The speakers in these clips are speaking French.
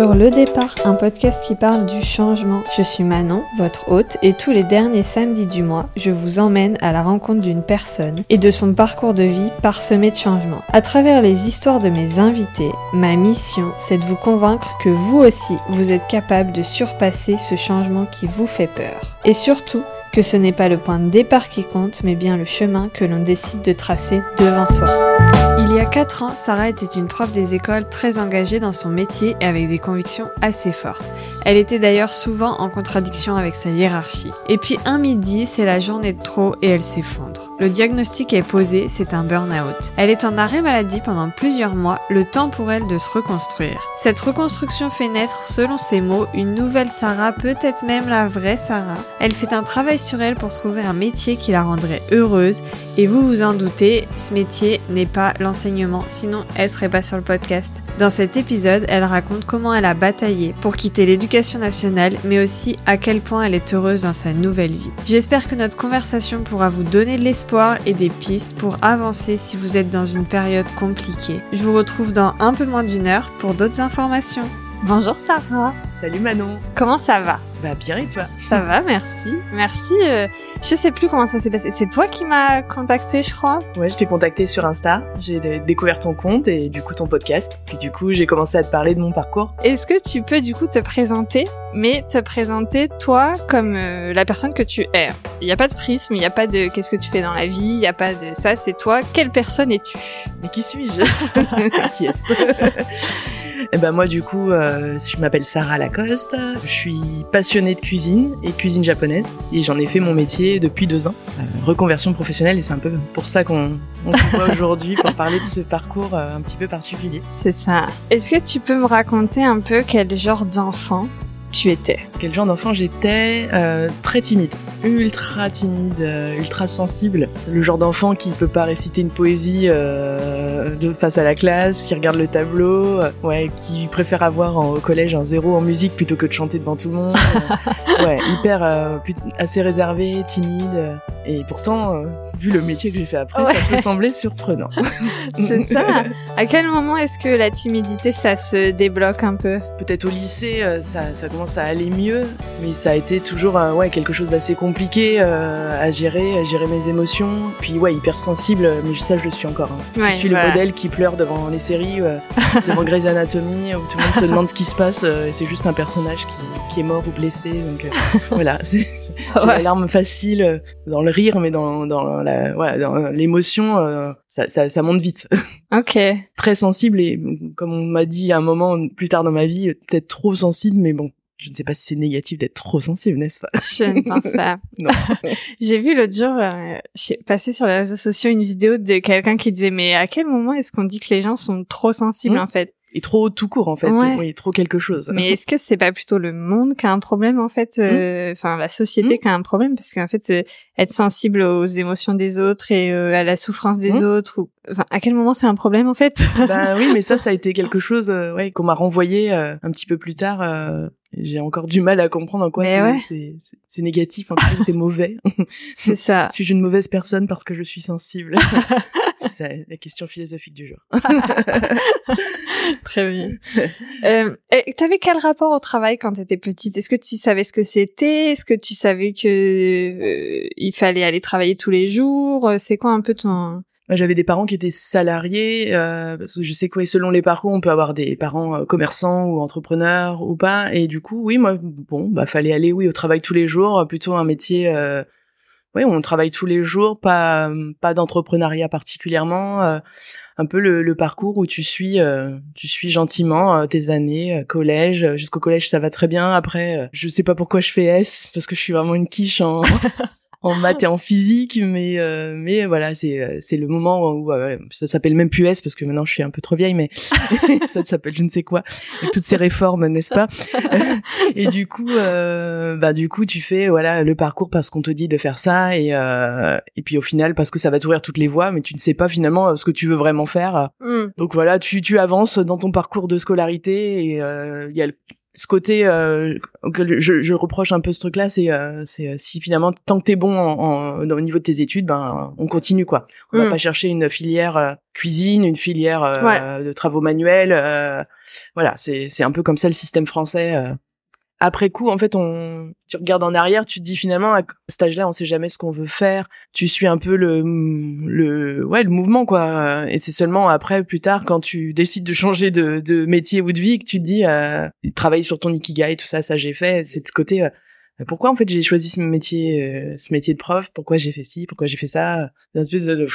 sur Le Départ, un podcast qui parle du changement. Je suis Manon, votre hôte, et tous les derniers samedis du mois, je vous emmène à la rencontre d'une personne et de son parcours de vie parsemé de changements. À travers les histoires de mes invités, ma mission, c'est de vous convaincre que vous aussi, vous êtes capable de surpasser ce changement qui vous fait peur. Et surtout, que ce n'est pas le point de départ qui compte, mais bien le chemin que l'on décide de tracer devant soi. Il y a 4 ans, Sarah était une prof des écoles très engagée dans son métier et avec des convictions assez fortes. Elle était d'ailleurs souvent en contradiction avec sa hiérarchie. Et puis un midi, c'est la journée de trop et elle s'effondre. Le diagnostic est posé, c'est un burn-out. Elle est en arrêt maladie pendant plusieurs mois, le temps pour elle de se reconstruire. Cette reconstruction fait naître, selon ses mots, une nouvelle Sarah, peut-être même la vraie Sarah. Elle fait un travail sur elle pour trouver un métier qui la rendrait heureuse et vous vous en doutez, ce métier n'est pas sinon elle serait pas sur le podcast. Dans cet épisode, elle raconte comment elle a bataillé pour quitter l'éducation nationale, mais aussi à quel point elle est heureuse dans sa nouvelle vie. J'espère que notre conversation pourra vous donner de l'espoir et des pistes pour avancer si vous êtes dans une période compliquée. Je vous retrouve dans un peu moins d'une heure pour d'autres informations. Bonjour Sarah. Salut Manon. Comment ça va? Bah bien et toi? Ça va, merci. Merci. Euh, je sais plus comment ça s'est passé. C'est toi qui m'as contacté, je crois? Ouais, je t'ai contacté sur Insta. J'ai découvert ton compte et du coup ton podcast. Puis du coup, j'ai commencé à te parler de mon parcours. Est-ce que tu peux du coup te présenter, mais te présenter toi comme euh, la personne que tu es Il n'y a pas de prisme, il n'y a pas de qu'est-ce que tu fais dans la vie, il n'y a pas de ça. C'est toi. Quelle personne es-tu? Mais qui suis-je? Qui est-ce? Eh ben moi du coup, euh, je m'appelle Sarah Lacoste, je suis passionnée de cuisine et cuisine japonaise et j'en ai fait mon métier depuis deux ans, euh, reconversion professionnelle et c'est un peu pour ça qu'on se voit aujourd'hui pour parler de ce parcours euh, un petit peu particulier. C'est ça. Est-ce que tu peux me raconter un peu quel genre d'enfant? Tu étais Quel genre d'enfant j'étais euh, Très timide, ultra timide, euh, ultra sensible. Le genre d'enfant qui peut pas réciter une poésie euh, de face à la classe, qui regarde le tableau, euh, ouais, qui préfère avoir en, au collège un zéro en musique plutôt que de chanter devant tout le monde. ouais, hyper assez réservé, timide. Et pourtant, vu le métier que j'ai fait après, ça peut sembler surprenant. C'est ça. À quel moment est-ce que la timidité, ça se débloque un peu? Peut-être au lycée, ça, ça commence à aller mieux, mais ça a été toujours euh, ouais quelque chose d'assez compliqué euh, à gérer, à gérer mes émotions. Puis ouais, hyper sensible, mais ça je le suis encore. Hein. je suis le modèle qui pleure devant les séries, euh, devant Grey's Anatomy, où tout le monde se demande ce qui se passe, et c'est juste un personnage qui, qui, est mort ou blessé. Donc voilà, c'est j'ai la larme facile dans le rire, mais dans dans la voilà, dans l'émotion, ça, ça, ça monte vite. Ok. Très sensible et comme on m'a dit à un moment plus tard dans ma vie, peut-être trop sensible, mais bon, je ne sais pas si c'est négatif d'être trop sensible, n'est-ce pas? Je ne pense pas. non. J'ai vu l'autre jour, euh, j'ai passé sur les réseaux sociaux une vidéo de quelqu'un qui disait mais à quel moment est-ce qu'on dit que les gens sont trop sensibles mmh. en fait? Et trop tout court en fait ouais. oui trop quelque chose mais est-ce que c'est pas plutôt le monde qui a un problème en fait euh, mmh. enfin la société mmh. qui a un problème? Parce qu'en fait euh, être sensible aux émotions des autres et euh, à la souffrance des mmh. autres ou enfin à quel moment c'est un problème en fait? Bah oui mais ça ça a été quelque chose ouais qu'on m'a renvoyé un petit peu plus tard j'ai encore du mal à comprendre en quoi c'est c'est négatif en quoi c'est mauvais c'est ça suis-je une mauvaise personne parce que je suis sensible c'est la question philosophique du jour. Très bien. Euh, T'avais quel rapport au travail quand t'étais petite? Est-ce que tu savais ce que c'était? Est-ce que tu savais que euh, il fallait aller travailler tous les jours? C'est quoi un peu ton j'avais des parents qui étaient salariés, euh, parce que je sais que selon les parcours, on peut avoir des parents euh, commerçants ou entrepreneurs ou pas. Et du coup, oui, moi, bon, bah fallait aller, oui, au travail tous les jours, plutôt un métier euh, oui, on travaille tous les jours, pas pas d'entrepreneuriat particulièrement, euh, un peu le, le, parcours où tu suis euh, tu suis gentiment euh, tes années collège jusqu'au collège ça va très bien. Après, je sais pas pourquoi je fais S parce que je suis vraiment une quiche en en maths et en physique, mais euh, mais voilà, c'est euh, c'est le moment où euh, ça s'appelle même plus S parce que maintenant je suis un peu trop vieille, mais ça s'appelle je ne sais quoi avec toutes ces réformes, n'est-ce pas? Et du coup, bah du coup, tu fais voilà le parcours parce qu'on te dit de faire ça et et puis au final parce que ça va t'ouvrir toutes les voies, mais tu ne sais pas finalement ce que tu veux vraiment faire. Mm. Donc voilà, tu tu avances dans ton parcours de scolarité et il y a ce côté euh, que je, je, reproche un peu ce truc-là, c'est euh, c'est euh, si finalement tant que t'es bon en, en, au niveau de tes études, ben on continue quoi. On va mm. pas chercher une filière euh, cuisine, une filière de travaux manuels. voilà, c'est c'est un peu comme ça le système français après coup, en fait, on, tu regardes en arrière, tu te dis finalement, à cet âge-là, on sait jamais ce qu'on veut faire. Tu suis un peu le, le, ouais, le mouvement, quoi. Et c'est seulement après, plus tard, quand tu décides de changer de, de métier ou de vie, que tu te dis, euh, travailler sur ton ikigai, tout ça, ça j'ai fait. C'est de côté, euh, pourquoi en fait j'ai choisi ce métier, euh, ce métier de prof? Pourquoi j'ai fait ci? Pourquoi j'ai fait ça? Une espèce de,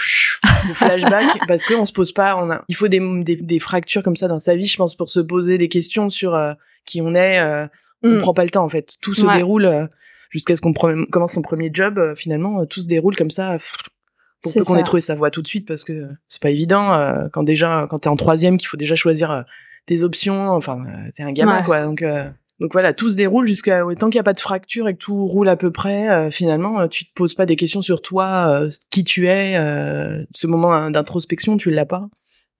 flashback parce qu'on se pose pas. On a, il faut des, des, des, fractures comme ça dans sa vie, je pense, pour se poser des questions sur euh, qui on est on mm. prend pas le temps en fait. Tout se déroule euh, jusqu'à ce qu'on commence son premier job. Euh, finalement, euh, tout se déroule comme ça. pour peu qu'on ait trouvé sa voie tout de suite parce que c'est pas évident quand déjà quand t'es en troisième qu'il faut déjà choisir tes options. Enfin, t'es un gamin quoi. Donc donc voilà, tout se déroule jusqu'à tant qu'il n'y a pas de fracture et que tout roule à peu près. finalement, tu te poses pas des questions sur toi, qui tu es. ce moment d'introspection, tu l'as pas.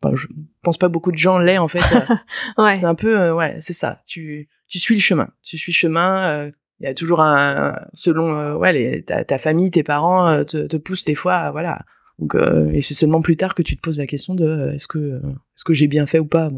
Enfin, je pense pas beaucoup de gens l'aient en fait. ouais. C'est un peu, ouais, c'est ça. Tu tu suis le chemin. Tu suis le chemin. Euh, il y a toujours un, selon euh, ouais ta, famille, tes parents euh, te, poussent des fois, voilà. Et c'est seulement plus tard que tu te poses la question de est-ce que est-ce que j'ai bien fait ou pas.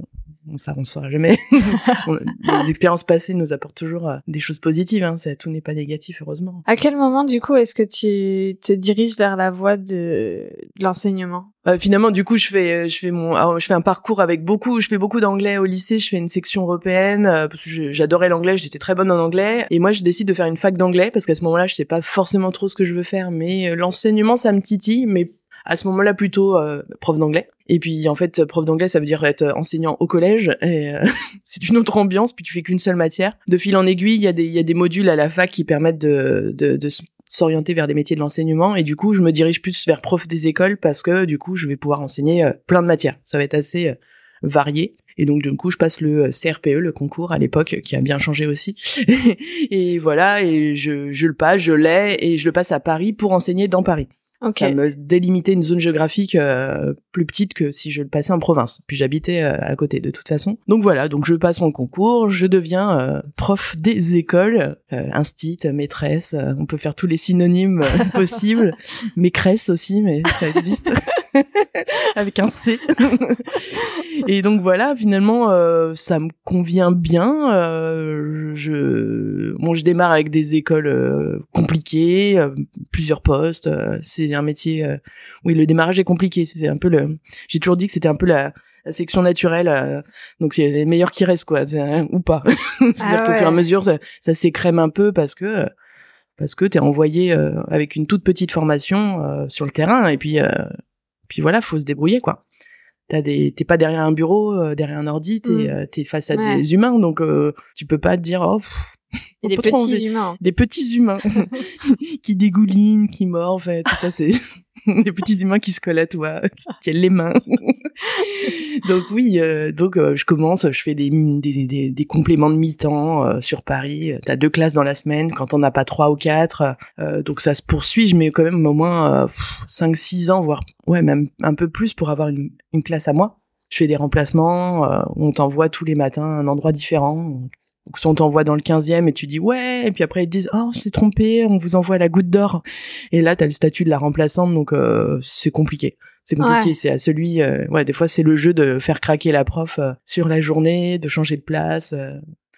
Ça on ne saura jamais. les expériences passées nous apportent toujours des choses positives. Hein, tout n'est pas négatif heureusement. À quel moment du coup est-ce que tu te diriges vers la voie de l'enseignement? Euh, finalement, du coup, je fais, euh, je fais mon, je fais un parcours avec beaucoup, je fais beaucoup d'anglais au lycée. Je fais une section européenne euh, parce que j'adorais l'anglais, j'étais très bonne en anglais. Et moi, je décide de faire une fac d'anglais parce qu'à ce moment-là, je sais pas forcément trop ce que je veux faire, mais l'enseignement, ça me titille. Mais à ce moment-là, plutôt prof d'anglais. Et puis en fait, prof d'anglais, ça veut dire être enseignant au collège. Et c'est une autre ambiance. Puis tu fais qu'une seule matière. De fil en aiguille, il y a des, y a des modules à la fac qui permettent de, de, de s'orienter vers des métiers de l'enseignement et du coup je me dirige plus vers prof des écoles parce que du coup je vais pouvoir enseigner euh, plein de matières ça va être assez euh, varié et donc du coup je passe le euh, CRPE le concours à l'époque qui a bien changé aussi et voilà et je, je le passe je l'ai et je le passe à Paris pour enseigner dans Paris ça me délimitait une zone géographique euh, plus petite que si je le passais en province. Puis j'habitais euh, à côté de toute façon. Donc voilà, donc je passe mon concours, je deviens euh, prof des écoles, instit, maîtresse, on peut faire tous les synonymes possibles, maîtresse aussi, mais ça existe. avec un C. et donc voilà, finalement, euh, ça me convient bien. Euh, je, bon, je démarre avec des écoles euh, compliquées, plusieurs postes. c'est un métier. oui, le démarrage est compliqué. C'est un peu le. J'ai toujours dit que c'était un peu la, la section naturelle. donc c'est les meilleurs qui restent, quoi, ou pas. C'est-à-dire ah qu'au fur et à mesure, ça, ça s'écrème un peu parce que parce que t'es envoyé avec une toute petite formation sur le terrain et puis puis voilà, faut se débrouiller quoi. T'as des, t'es pas derrière un bureau, euh, derrière un ordi, t'es, mm. euh, t'es face à des humains, donc euh, tu peux pas te dire oh. des petits humains. Des petits humains qui dégoulinent, qui mordent, tout ça c'est des petits humains qui se collent à toi, qui tiennent les mains. donc oui, euh, donc euh, je commence, je fais des, des, des, des compléments de mi-temps euh, sur Paris. T'as deux classes dans la semaine, quand on n'a pas trois ou quatre. donc ça se poursuit, je mets quand même au moins cinq, six ans, voire ouais même un peu plus pour avoir une, une classe à moi. Je fais des remplacements, on t'envoie tous les matins à un endroit différent. Donc soit on t'envoie dans le 15e et tu dis ouais, et puis après ils te disent oh je t'ai trompé, on vous envoie la goutte d'or. Et là t'as le statut de la remplaçante, donc euh, c'est compliqué. C'est compliqué, c'est à celui, euh, ouais, des fois c'est le jeu de faire craquer la prof euh, sur la journée, de changer de place.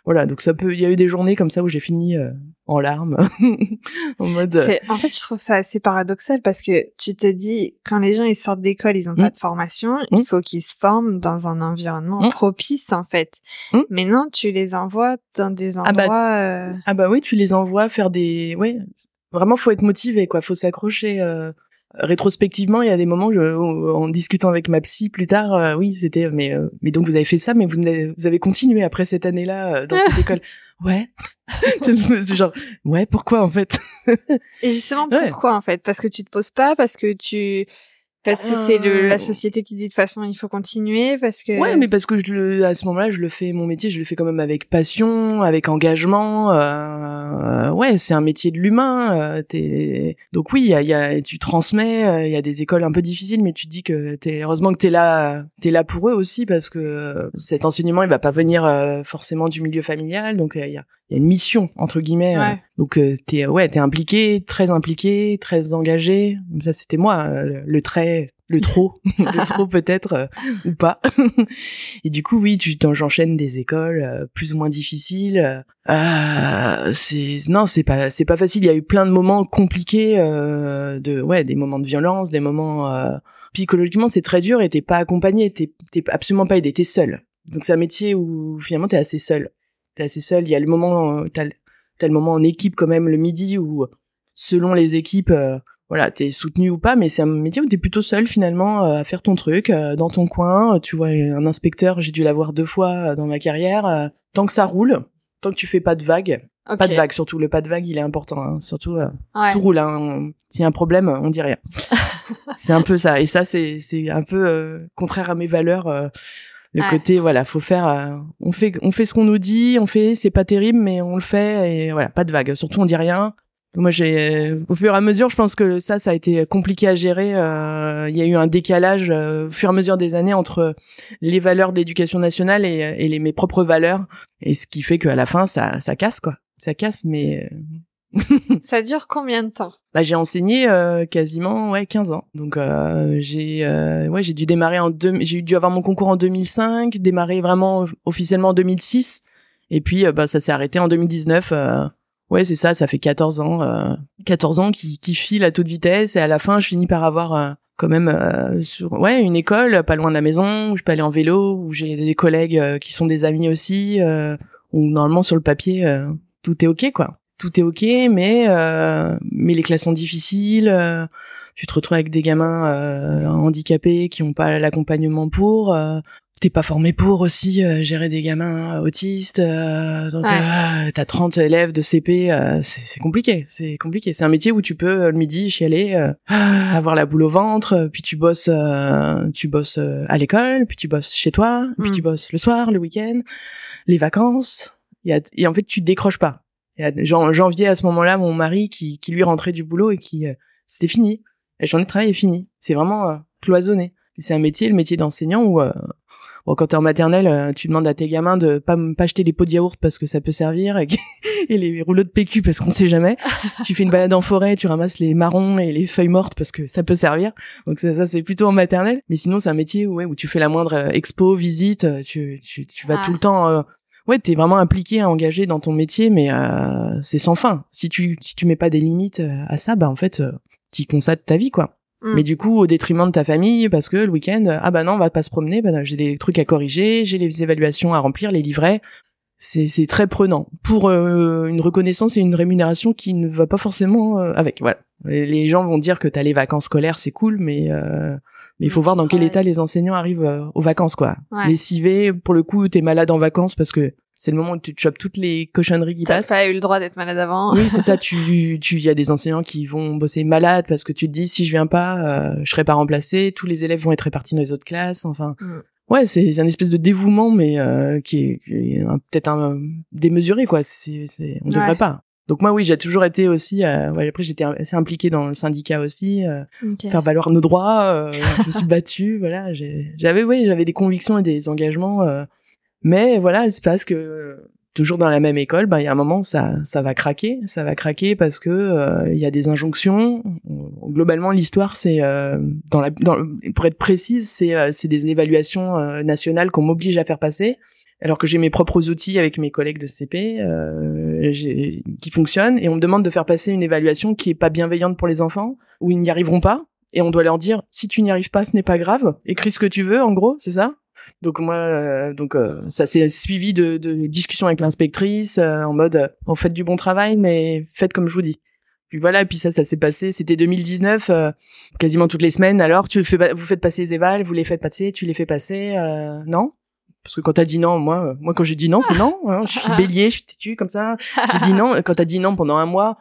Voilà, donc ça peut, il y a eu des journées comme ça où j'ai fini en larmes, en mode. En fait, je trouve ça assez paradoxal parce que tu te dis quand les gens ils sortent d'école, ils ont pas mmh. de formation, il mmh. faut qu'ils se forment dans un environnement mmh. propice en fait. Mais non, tu les envoies dans des endroits. Ah bah, euh... ah bah oui, tu les envoies faire des, ouais, vraiment faut être motivé quoi, faut s'accrocher. Euh rétrospectivement, il y a des où, je, en discutant avec ma psy plus tard, euh, oui, c'était mais euh, mais donc vous avez fait ça, mais vous, vous avez continué après cette année-là euh, dans cette école. Ouais. c'est genre ouais, pourquoi en fait? Et justement pourquoi en fait? Parce que tu te poses pas, parce que tu Parce que c'est la société qui dit de toute façon il faut continuer parce que. Ouais, mais parce que je le, à ce moment-là, je le fais mon métier, je le fais quand même avec passion, avec engagement. Euh, ouais, c'est un métier de l'humain. Euh, t'es... Donc oui, il y a, y a, tu transmets. Il y a des écoles un peu difficiles, mais tu te dis que t'es heureusement que t'es là, t'es là pour eux aussi parce que cet enseignement, il va pas venir forcément du milieu familial. Donc il y a, il y a une mission entre guillemets. Euh, donc euh, t'es ouais t'es impliqué, très impliqué, très engagé. Ça c'était moi euh, le, très le trop, le trop peut-être ou pas. et du coup oui, tu j'enchaîne des écoles plus ou moins difficiles. Euh, c'est non, c'est pas c'est pas facile. Il y a eu plein de moments compliqués de ouais, des moments de violence, des moments psychologiquement c'est très dur et t'es pas accompagné, t'es t'es absolument pas aidé, t'es seul. Donc c'est un métier où finalement t'es assez seul t'es assez seul. Il y a le moment, t'as le moment en équipe quand même le midi où, selon les équipes, euh, voilà, t'es soutenu ou pas, mais c'est un métier où t'es plutôt seul finalement euh, à faire ton truc euh, dans ton coin. Tu vois, un inspecteur, j'ai dû l'avoir deux fois dans ma carrière. tant que ça roule, tant que tu fais pas de vagues, pas de vagues surtout. Le pas de vagues, il est important. Hein. Surtout, tout roule. Hein. S'il y a un problème, on dit rien. c'est un peu ça. Et ça, c'est c'est un peu contraire à mes valeurs le côté voilà faut faire euh, on fait on fait ce qu'on nous dit on fait c'est pas terrible mais on le fait et voilà pas de vague. Surtout on dit rien. Moi j'ai au fur et à mesure je pense que ça ça a été compliqué à gérer euh, il y a eu un décalage euh, au fur et à mesure des années entre les valeurs d'éducation nationale et, et les, mes propres valeurs. Et ce qui fait qu'à la fin ça ça casse quoi. Ça casse mais ça dure combien de temps? Bah, j'ai enseigné euh, quasiment ouais 15 ans. Donc euh, j'ai euh, ouais, j'ai dû démarrer en deux, j'ai dû avoir mon concours en 2005, démarrer vraiment officiellement en 2006 et puis bah ça s'est arrêté en 2019 ouais, c'est ça, ça fait 14 ans 14 ans qui qui file à toute vitesse. Et à la fin je finis par avoir quand même sur ouais une école pas loin de la maison où je peux aller en vélo où j'ai des collègues qui sont des amis aussi où normalement sur le papier tout est ok quoi tout est ok, mais euh, mais les classes sont difficiles. Euh, tu te retrouves avec des gamins euh, handicapés qui ont pas l'accompagnement pour. Euh, T'es pas formé pour aussi euh, gérer des gamins autistes. donc t'as 30 élèves de CP, c'est compliqué. C'est compliqué. C'est un métier où tu peux le midi chialer, avoir la boule au ventre, puis tu bosses, tu bosses à l'école, puis tu bosses chez toi, puis tu mm. bosses le soir, le week-end, les vacances. Et en fait, tu décroches pas janvier à ce moment-là mon mari qui, qui lui rentrait du boulot et qui euh, c'était fini. La journée de travail est finie. C'est vraiment euh, cloisonné. C'est un métier, le métier d'enseignant où euh, bon, quand t'es en maternelle, tu demandes à tes gamins de pas pas acheter les pots de yaourt parce que ça peut servir et, les rouleaux de PQ parce qu'on sait jamais. tu fais une balade en forêt, tu ramasses les marrons et les feuilles mortes parce que ça peut servir. Donc ça, ça c'est plutôt en maternelle. Mais sinon c'est un métier où, ouais, où tu fais la moindre expo, visite, tu tu, tu vas ah. tout le temps ouais, t'es vraiment impliqué, engagé dans ton métier, mais euh, c'est sans fin. Si tu si tu mets pas des limites euh, à ça, bah en fait, euh, t'y consacres ta vie, quoi. Mm. Mais du coup, au détriment de ta famille, parce que le week-end, ah bah non, on va pas se promener, bah j'ai des trucs à corriger, j'ai les évaluations à remplir, les livrets. C'est c'est très prenant pour une reconnaissance et une rémunération qui ne va pas forcément avec. Voilà. Les gens vont dire que t'as les vacances scolaires, c'est cool, mais mais il faut voir dans quel état les enseignants arrivent euh, aux vacances, quoi. Les CV, pour le coup, t'es malade en vacances parce que c'est le moment où tu chopes toutes les cochonneries qui passent. T'as pas eu le droit d'être malade avant. Oui, c'est ça. Tu, tu, y a des enseignants qui vont bosser malades parce que tu te dis si je viens pas, euh, je serai pas remplacé. Tous les élèves vont être répartis dans les autres classes. Enfin, mm. ouais, c'est un espèce de dévouement, mais euh, qui est, est peut-être un démesuré, quoi. C'est, on devrait pas. Donc moi oui, j'ai toujours été aussi. Euh, ouais, après j'étais assez impliquée dans le syndicat aussi, euh, faire valoir nos droits. Euh, je me suis battue, voilà. J'avais oui, j'avais des convictions et des engagements, euh, mais voilà, c'est parce que toujours dans la même école, ben il y a un moment ça ça va craquer, ça va craquer parce que euh, il y a des injonctions. Globalement, l'histoire c'est dans la dans, pour être précise, c'est c'est des évaluations nationales qu'on m'oblige à faire passer alors que j'ai mes propres outils avec mes collègues de CP euh, qui fonctionnent et on me demande de faire passer une évaluation qui est pas bienveillante pour les enfants où ils n'y arriveront pas et on doit leur dire si tu n'y arrives pas ce n'est pas grave écris ce que tu veux en gros c'est ça? Donc moi euh, donc euh, ça s'est suivi de, de, discussions avec l'inspectrice euh, en mode on fait du bon travail mais faites comme je vous dis puis voilà, puis ça, ça s'est passé. C'était 2019, quasiment toutes les semaines. Alors, tu fais, vous faites passer les évals, vous les faites passer, tu les fais passer, non? Parce que quand t'as dit non, moi, moi quand j'ai dit non, c'est non. Hein. je suis bélier, je suis têtu comme ça. J'ai dit non. Quand t'as dit non pendant un mois,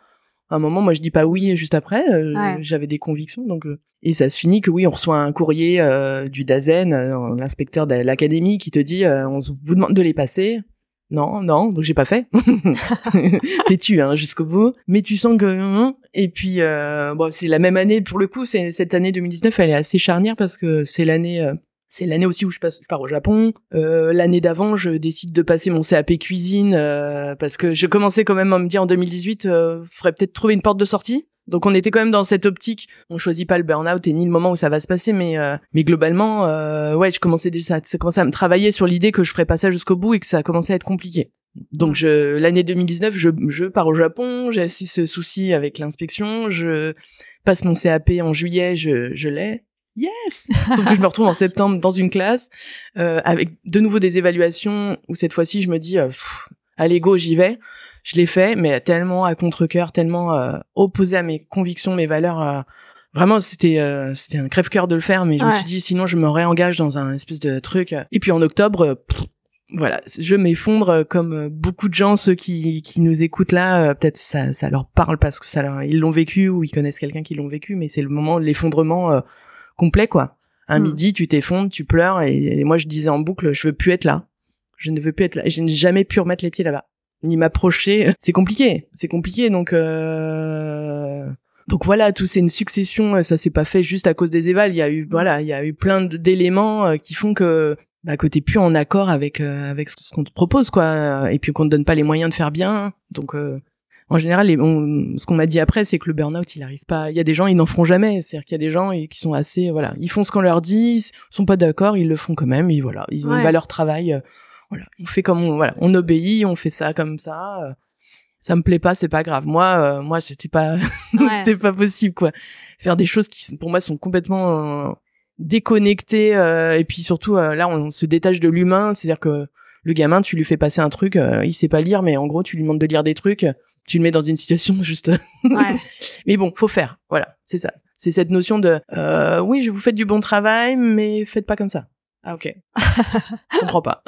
À un moment, moi, je dis pas oui juste après. J'avais des convictions, donc. et ça se finit que oui, on reçoit un courrier du Dazen, l'inspecteur de l'académie, qui te dit, on vous demande de les passer. Non, non, donc j'ai pas fait. T'es tu hein, jusqu'au bout. Mais tu sens que hein, et puis euh, bon, c'est la même année pour le coup. C'est cette année 2019, elle est assez charnière parce que c'est l'année. C'est l'année aussi où je, passe, je pars au Japon. Euh, l'année d'avant, je décide de passer mon CAP cuisine euh, parce que je commençais quand même à me dire en 2018, euh, faudrait peut-être trouver une porte de sortie. Donc on était quand même dans cette optique. On choisit pas le burn-out et ni le moment où ça va se passer, mais euh, mais globalement, euh, ouais, je commençais déjà, ça commençait à me travailler sur l'idée que je ferais pas ça jusqu'au bout et que ça commençait à être compliqué. Donc je l'année 2019, je je pars au Japon, j'ai ce souci avec l'inspection, je passe mon CAP en juillet, je je l'ai. Yes. Sauf que je me retrouve en septembre dans une classe euh, avec de nouveau des évaluations où cette fois-ci je me dis euh, allez go, j'y vais je l'ai fait, mais tellement à contre-cœur, tellement euh, opposé à mes convictions, mes valeurs. Euh, vraiment, c'était euh, c'était un crève-cœur de le faire, mais je me suis dit sinon je me réengage dans un espèce de truc. Et puis en octobre, voilà, je m'effondre comme beaucoup de gens, ceux qui qui nous écoutent là, peut-être ça ça leur parle parce que ça leur, ils l'ont vécu ou ils connaissent quelqu'un qui l'ont vécu, mais c'est le moment de l'effondrement complet quoi. Un hmm. midi, tu t'effondres, tu pleures et, et moi je disais en boucle, je veux plus être là. Je ne veux plus être là. Je n'ai jamais pu remettre les pieds là-bas ni m'approcher. C'est compliqué, c'est compliqué. Donc euh... donc voilà, tout c'est une succession. Ça s'est pas fait juste à cause des évals. Il y a eu voilà, il y a eu plein d'éléments euh, qui font que bah, que t'es plus en accord avec euh, avec ce qu'on te propose quoi. Et puis qu'on te donne pas les moyens de faire bien. Donc euh, en général, ce qu'on m'a dit après, c'est que le burn-out, il arrive pas. Il y a des gens, ils n'en feront jamais. C'est-à-dire qu'il y a des gens qui sont assez, voilà, ils font ce qu'on leur dit, ils sont pas d'accord, ils le font quand même. Et voilà, ils ont une valeur travail voilà, on fait comme on, voilà, on obéit, on fait ça comme ça. Euh, ça me plaît pas, c'est pas grave. Moi, euh, moi, c'était pas, c'était pas possible quoi. Faire des choses qui, pour moi, sont complètement euh, déconnectées. et puis surtout, là, on se détache de l'humain. C'est-à-dire que le gamin, tu lui fais passer un truc, il sait pas lire, mais en gros, tu lui demandes de lire des trucs. Tu le mets dans une situation juste. ouais. mais bon, faut faire. Voilà, c'est ça. C'est cette notion de, oui, je vous fais du bon travail, mais faites pas comme ça. Ah ok. je comprends pas.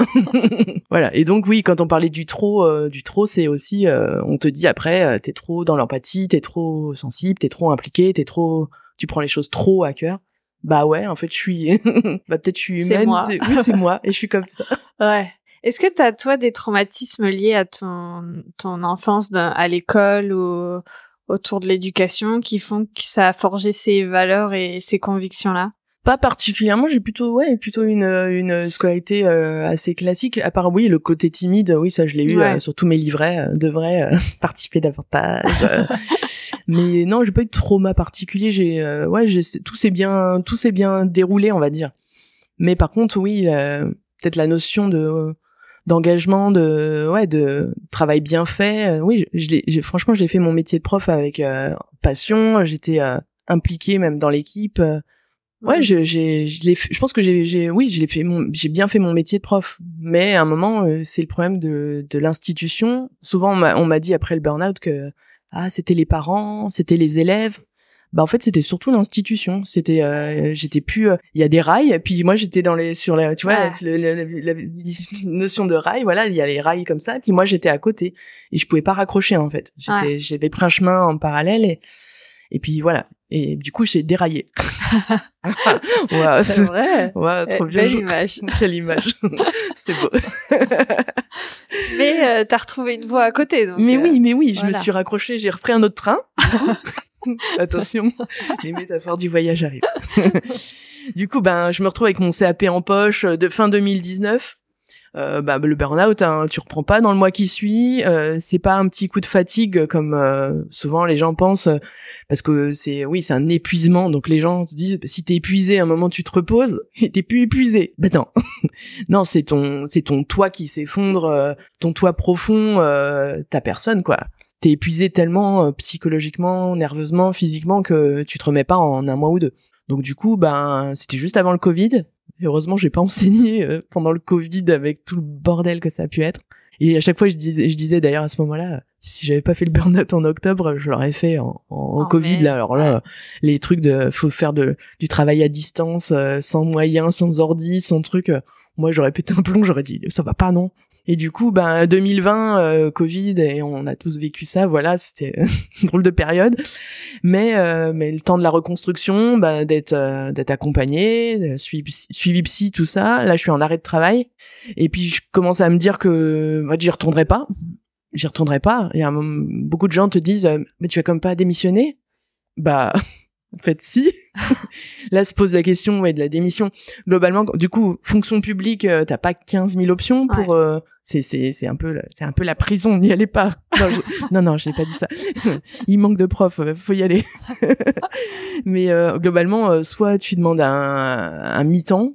voilà. Et donc oui, quand on parlait du trop, euh, du trop, c'est aussi, euh, on te dit après, euh, t'es trop dans l'empathie, t'es trop sensible, t'es trop impliqué, t'es trop, tu prends les choses trop à cœur. Bah ouais, en fait, je suis, bah peut-être je suis humaine. Moi. Oui, c'est moi, et je suis comme ça. Ouais. Est-ce que t'as toi des traumatismes liés à ton ton enfance à l'école ou autour de l'éducation qui font que ça a forgé ces valeurs et ces convictions là pas particulièrement, j'ai plutôt ouais, plutôt une une scolarité euh, assez classique à part oui, le côté timide, oui, ça je l'ai eu euh, sur tous mes livrets, euh, devrais participer davantage. mais non, j'ai pas eu de trauma particulier, j'ai ouais, j'ai tout s'est bien tout s'est bien déroulé, on va dire. Mais par contre, oui, peut-être la notion de d'engagement de ouais de travail bien fait oui je, je franchement j'ai fait mon métier de prof avec passion j'étais impliquée même dans l'équipe Ouais, je, j'ai, je l'ai, je pense que j'ai, j'ai, oui, je l'ai fait, j'ai bien fait mon métier de prof. Mais à un moment, euh, c'est le problème de, de l'institution. Souvent, on m'a, on m'a dit après le burn-out que ah, c'était les parents, c'était les élèves. Bah en fait, c'était surtout l'institution. C'était, euh, j'étais plus. Euh, il y a des rails, puis moi j'étais dans les, sur la, tu vois, la, notion de rail. Voilà, il y a les rails comme ça, puis moi j'étais à côté et je pouvais pas raccrocher en fait. J'étais, j'avais pris un chemin en parallèle et et puis voilà. Et du coup, j'ai déraillé. wow, c'est vrai. Ouais, trop bien. Belle image. Quelle image. c'est beau. mais euh, t'as retrouvé une voie à côté. Donc, mais oui, mais oui, je me suis raccrochée, j'ai repris un autre train. Attention, les métaphores du voyage arrivent. du coup, ben, je me retrouve avec mon CAP en poche de fin 2019 euh, bah, le burn-out, hein, tu reprends pas dans le mois qui suit. Euh, c'est pas un petit coup de fatigue comme euh, souvent les gens pensent, parce que c'est oui, c'est un épuisement. Donc les gens te disent si t'es épuisé, à un moment tu te reposes et t'es plus épuisé. Ben non, non, c'est ton c'est ton toit qui s'effondre, ton toit profond, ta personne quoi. T'es épuisé tellement psychologiquement, nerveusement, physiquement que tu te remets pas en un mois ou deux. Donc du coup, ben c'était juste avant le Covid heureusement, j'ai pas enseigné euh, pendant le Covid avec tout le bordel que ça a pu être. Et à chaque fois, je disais, je disais d'ailleurs à ce moment-là, si j'avais pas fait le burn-out en octobre, je l'aurais fait en, en, Covid. Là, alors là, les trucs de, faut faire de, du travail à distance, euh, sans moyens, sans ordi, sans truc. Euh, moi, j'aurais pété un plomb, j'aurais dit, ça va pas, non. Et du coup, ben 2020, euh, Covid, et on a tous vécu ça. Voilà, c'était une drôle de période. Mais euh, mais le temps de la reconstruction, ben, d'être euh, d'être accompagné, suivi, psy, tout ça. Là, je suis en arrêt de travail. Et puis je commence à me dire que bah, j'y retournerai pas. J'y retournerai pas. Et beaucoup de gens te disent, mais tu vas comme pas démissionner? Bah en fait, si. Là, se pose la question ouais, de la démission. Globalement, du coup, fonction publique, euh, t'as pas 15 000 options pour. Euh, c'est c'est c'est un peu c'est un peu la prison. N'y allez pas. Non, je, non, non, j'ai pas dit ça. Il manque de profs, euh, faut y aller. Mais globalement, soit tu demandes un, un mi-temps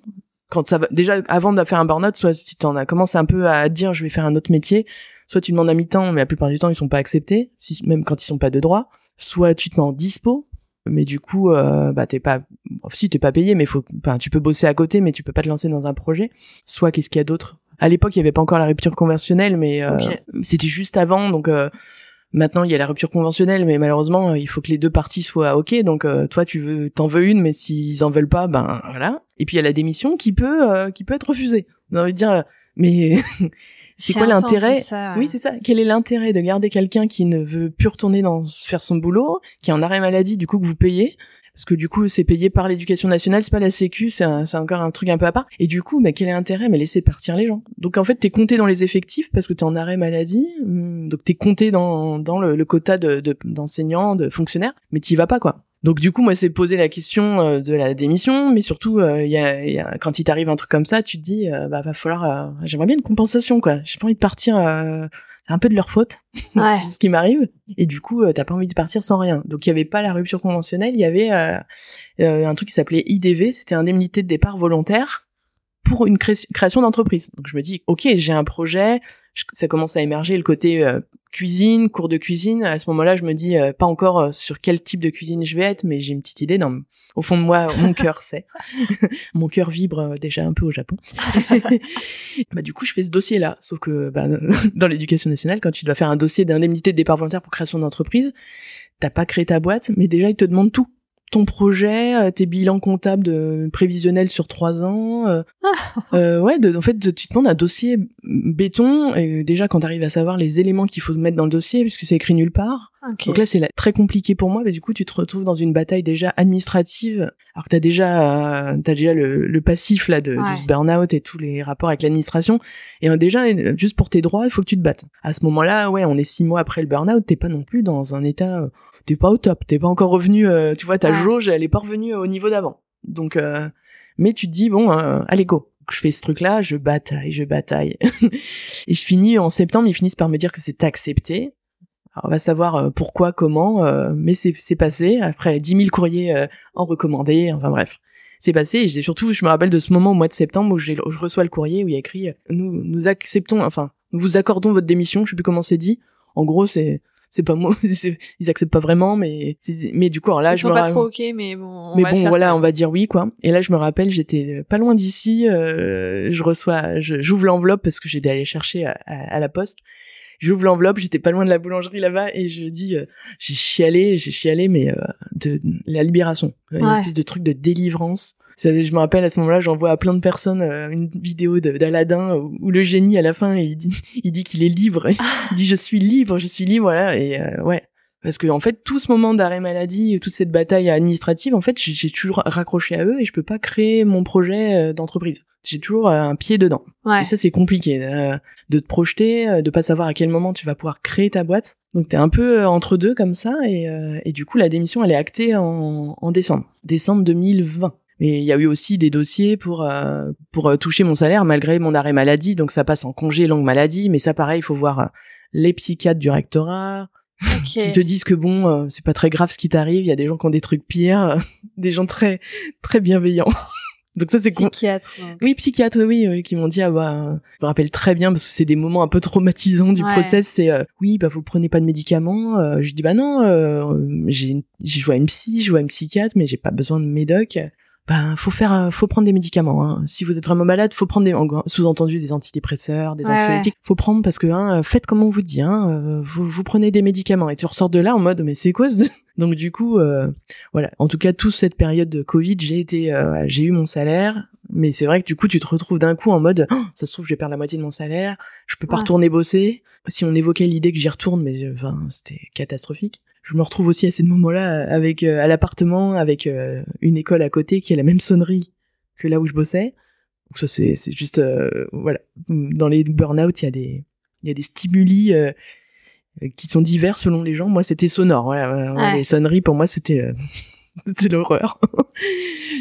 quand ça va. Déjà, avant de faire un burn-out, soit si t'en as commencé un peu à dire je vais faire un autre métier, soit tu demandes un mi-temps, mais la plupart du temps ils sont pas acceptés, si, même quand ils sont pas de droit. Soit tu te mets en dispo, mais du coup euh, bah t'es pas si t'es pas payé mais faut enfin tu peux bosser à côté mais tu peux pas te lancer dans un projet. Soit qu'est-ce qu'il y a d'autre? À l'époque il y avait pas encore la rupture conventionnelle mais euh, c'était juste avant donc euh, maintenant il y a la rupture conventionnelle mais malheureusement il faut que les deux parties soient ok. Donc toi tu veux t'en veux une mais s'ils en veulent pas ben voilà. Et puis il y a la démission qui peut qui peut être refusée. On a envie de dire mais c'est quoi l'intérêt Oui, c'est ça. Quel est l'intérêt de garder quelqu'un qui ne veut plus retourner dans faire son boulot, qui est en arrêt maladie, du coup que vous payez? Parce que du coup c'est payé par l'éducation nationale, c'est pas la sécu, c'est encore un truc un peu à part. Et du coup, bah, quel est l'intérêt? Mais laisser partir les gens. Donc en fait, t'es compté dans les effectifs parce que t'es en arrêt maladie, hmm, donc t'es compté dans, dans le, quota de d'enseignants, de, de fonctionnaires, mais t'y vas pas quoi. Donc du coup, moi, c'est poser la question euh, de la démission, mais surtout, euh, il y, a, quand il t'arrive un truc comme ça, tu te dis, euh, bah va falloir, j'aimerais bien une compensation, quoi. J'ai pas envie de partir un peu de leur faute, ouais. ce qui m'arrive. Et du coup, t'as pas envie de partir sans rien. Donc il y avait pas la rupture conventionnelle, il y avait un truc qui s'appelait IDV, c'était indemnité de départ volontaire pour une création d'entreprise. Donc je me dis, ok, j'ai un projet, ça commence à émerger le côté euh, cuisine, cours de cuisine. À ce moment-là, je me dis euh, pas encore euh, sur quel type de cuisine je vais être, mais j'ai une petite idée. Dans, au fond de moi, mon cœur sait. mon cœur vibre déjà un peu au Japon. bah du coup, je fais ce dossier-là. Sauf que bah, dans l'éducation nationale, quand tu dois faire un dossier d'indemnité de départ volontaire pour création d'entreprise, t'as pas créé ta boîte, mais déjà ils te demandent tout ton projet, euh, tes bilans comptables de, prévisionnels sur trois ans. Euh, euh, ouais, de, en fait, tu te demandes un dossier béton. Et déjà, quand tu arrives à savoir les éléments qu'il faut mettre dans le dossier, puisque c'est écrit nulle part, donc là, c'est très compliqué pour moi, mais du coup, tu te retrouves dans une bataille déjà administrative, alors que t'as déjà, euh, t'as déjà le, le, passif là de, de ce burn-out et tous les rapports avec l'administration. Et euh, déjà, juste pour tes droits, il faut que tu te battes. À ce moment-là, ouais, on est six mois après le burn-out, t'es pas non plus dans un état, euh, t'es pas au top, t'es pas encore revenu, tu vois, ta jauge, elle est pas revenue au niveau d'avant. Donc, mais tu te dis bon, allez go, je fais ce truc-là, je bataille, je bataille. et je finis en septembre, ils finissent par me dire que c'est accepté on va savoir euh, pourquoi, comment, euh, mais c'est passé. Après 10 000 courriers euh, en recommandé, enfin bref, c'est passé. Et surtout, je me rappelle de ce moment au mois de septembre où, je reçois le courrier où il y a écrit nous nous acceptons, enfin nous vous accordons votre démission. Je sais plus comment c'est dit. En gros, c'est c'est pas moi ils acceptent pas vraiment mais mais du coup alors là ils je sont pas trop ok mais bon on mais bon voilà on va dire oui quoi et là je me rappelle j'étais pas loin d'ici euh, je reçois j'ouvre l'enveloppe parce que j'étais allé chercher à, à, la poste j'ouvre l'enveloppe, j'étais pas loin de la boulangerie là-bas et je dis euh, j'ai chialé, j'ai chialé mais euh, de la libération, une espèce de truc de délivrance. je me rappelle à ce moment-là, j'envoie à plein de personnes euh, une vidéo d'Aladin où, le génie à la fin il dit il dit qu'il est libre, il dit je suis libre, je suis libre voilà et ouais. Parce que en fait tout ce moment d'arrêt maladie toute cette bataille administrative en fait j'ai toujours raccroché à eux et je peux pas créer mon projet d'entreprise. J'ai toujours un pied dedans. Et ça c'est compliqué de te projeter de pas savoir à quel moment tu vas pouvoir créer ta boîte. Donc t'es un peu entre deux comme ça et, et du coup la démission elle est actée en, en décembre. Décembre 2020 mais il y a eu aussi des dossiers pour pour toucher mon salaire malgré mon arrêt maladie. Donc ça passe en congé longue maladie. Mais ça pareil il faut voir les psychiatres du rectorat qui te disent que bon, euh, c'est pas très grave ce qui t'arrive. Il y a des gens qui ont des trucs pires, des gens très très bienveillants. Donc ça c'est psychiatre. Oui, psychiatre, oui, oui, qui m'ont dit ah bah je me rappelle très bien parce que c'est des moments un peu traumatisants du process. C'est euh, oui bah vous prenez pas de médicaments. Euh, je dis bah non, j'ai j'ai joué à une psy, je vois à une psychiatre, mais j'ai pas besoin de médoc ben faut faire euh, faut prendre des médicaments hein. si vous êtes vraiment malade faut prendre des sous-entendu des antidépresseurs des anxiolytiques faut prendre parce que hein, faites comme on vous dit hein, euh, vous, vous prenez des médicaments et tu ressors de là en mode mais c'est quoi ce... donc du coup euh, voilà en tout cas toute cette période de Covid j'ai été j'ai eu mon salaire Mais c'est vrai que du coup, tu te retrouves d'un coup en mode, oh, ça se trouve, je vais perdre la moitié de mon salaire, je peux pas Ouais. retourner bosser. Si on évoquait l'idée que j'y retourne, mais euh, enfin, c'était catastrophique. Je me retrouve aussi à ces moments-là avec euh, à l'appartement avec euh, une école à côté qui a la même sonnerie que là où je bossais. Donc ça c'est c'est juste euh, voilà. Dans les burn-out, il y a des il y a des stimuli euh, euh, qui sont divers selon les gens. Moi, c'était sonore. Voilà, Ouais. les sonneries pour moi, c'était euh, c'était l'horreur.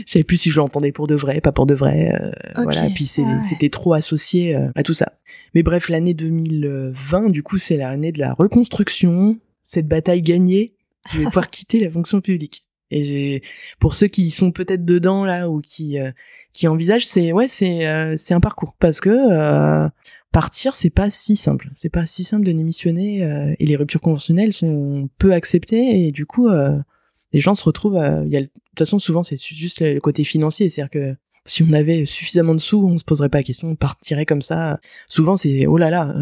Je savais plus si je l'entendais pour de vrai, pas pour de vrai. euh, Ok. Voilà. Puis c'est- Ouais. c'était trop associé euh, à tout ça. Mais bref, l'année 2020, du coup, c'est l'année de la reconstruction. Cette bataille gagnée, je vais pouvoir quitter la fonction publique. Et j'ai, pour ceux qui sont peut-être dedans là ou qui euh, qui envisagent, c'est ouais, c'est euh, c'est un parcours parce que euh, partir, c'est pas si simple. C'est pas si simple de démissionner euh, et les ruptures conventionnelles sont peu acceptées et du coup, les gens se retrouvent. Il y a, de toute façon, souvent, c'est juste le côté financier, c'est-à-dire que si on avait suffisamment de sous, on se poserait pas la question, on partirait comme ça. Souvent, c'est oh là là.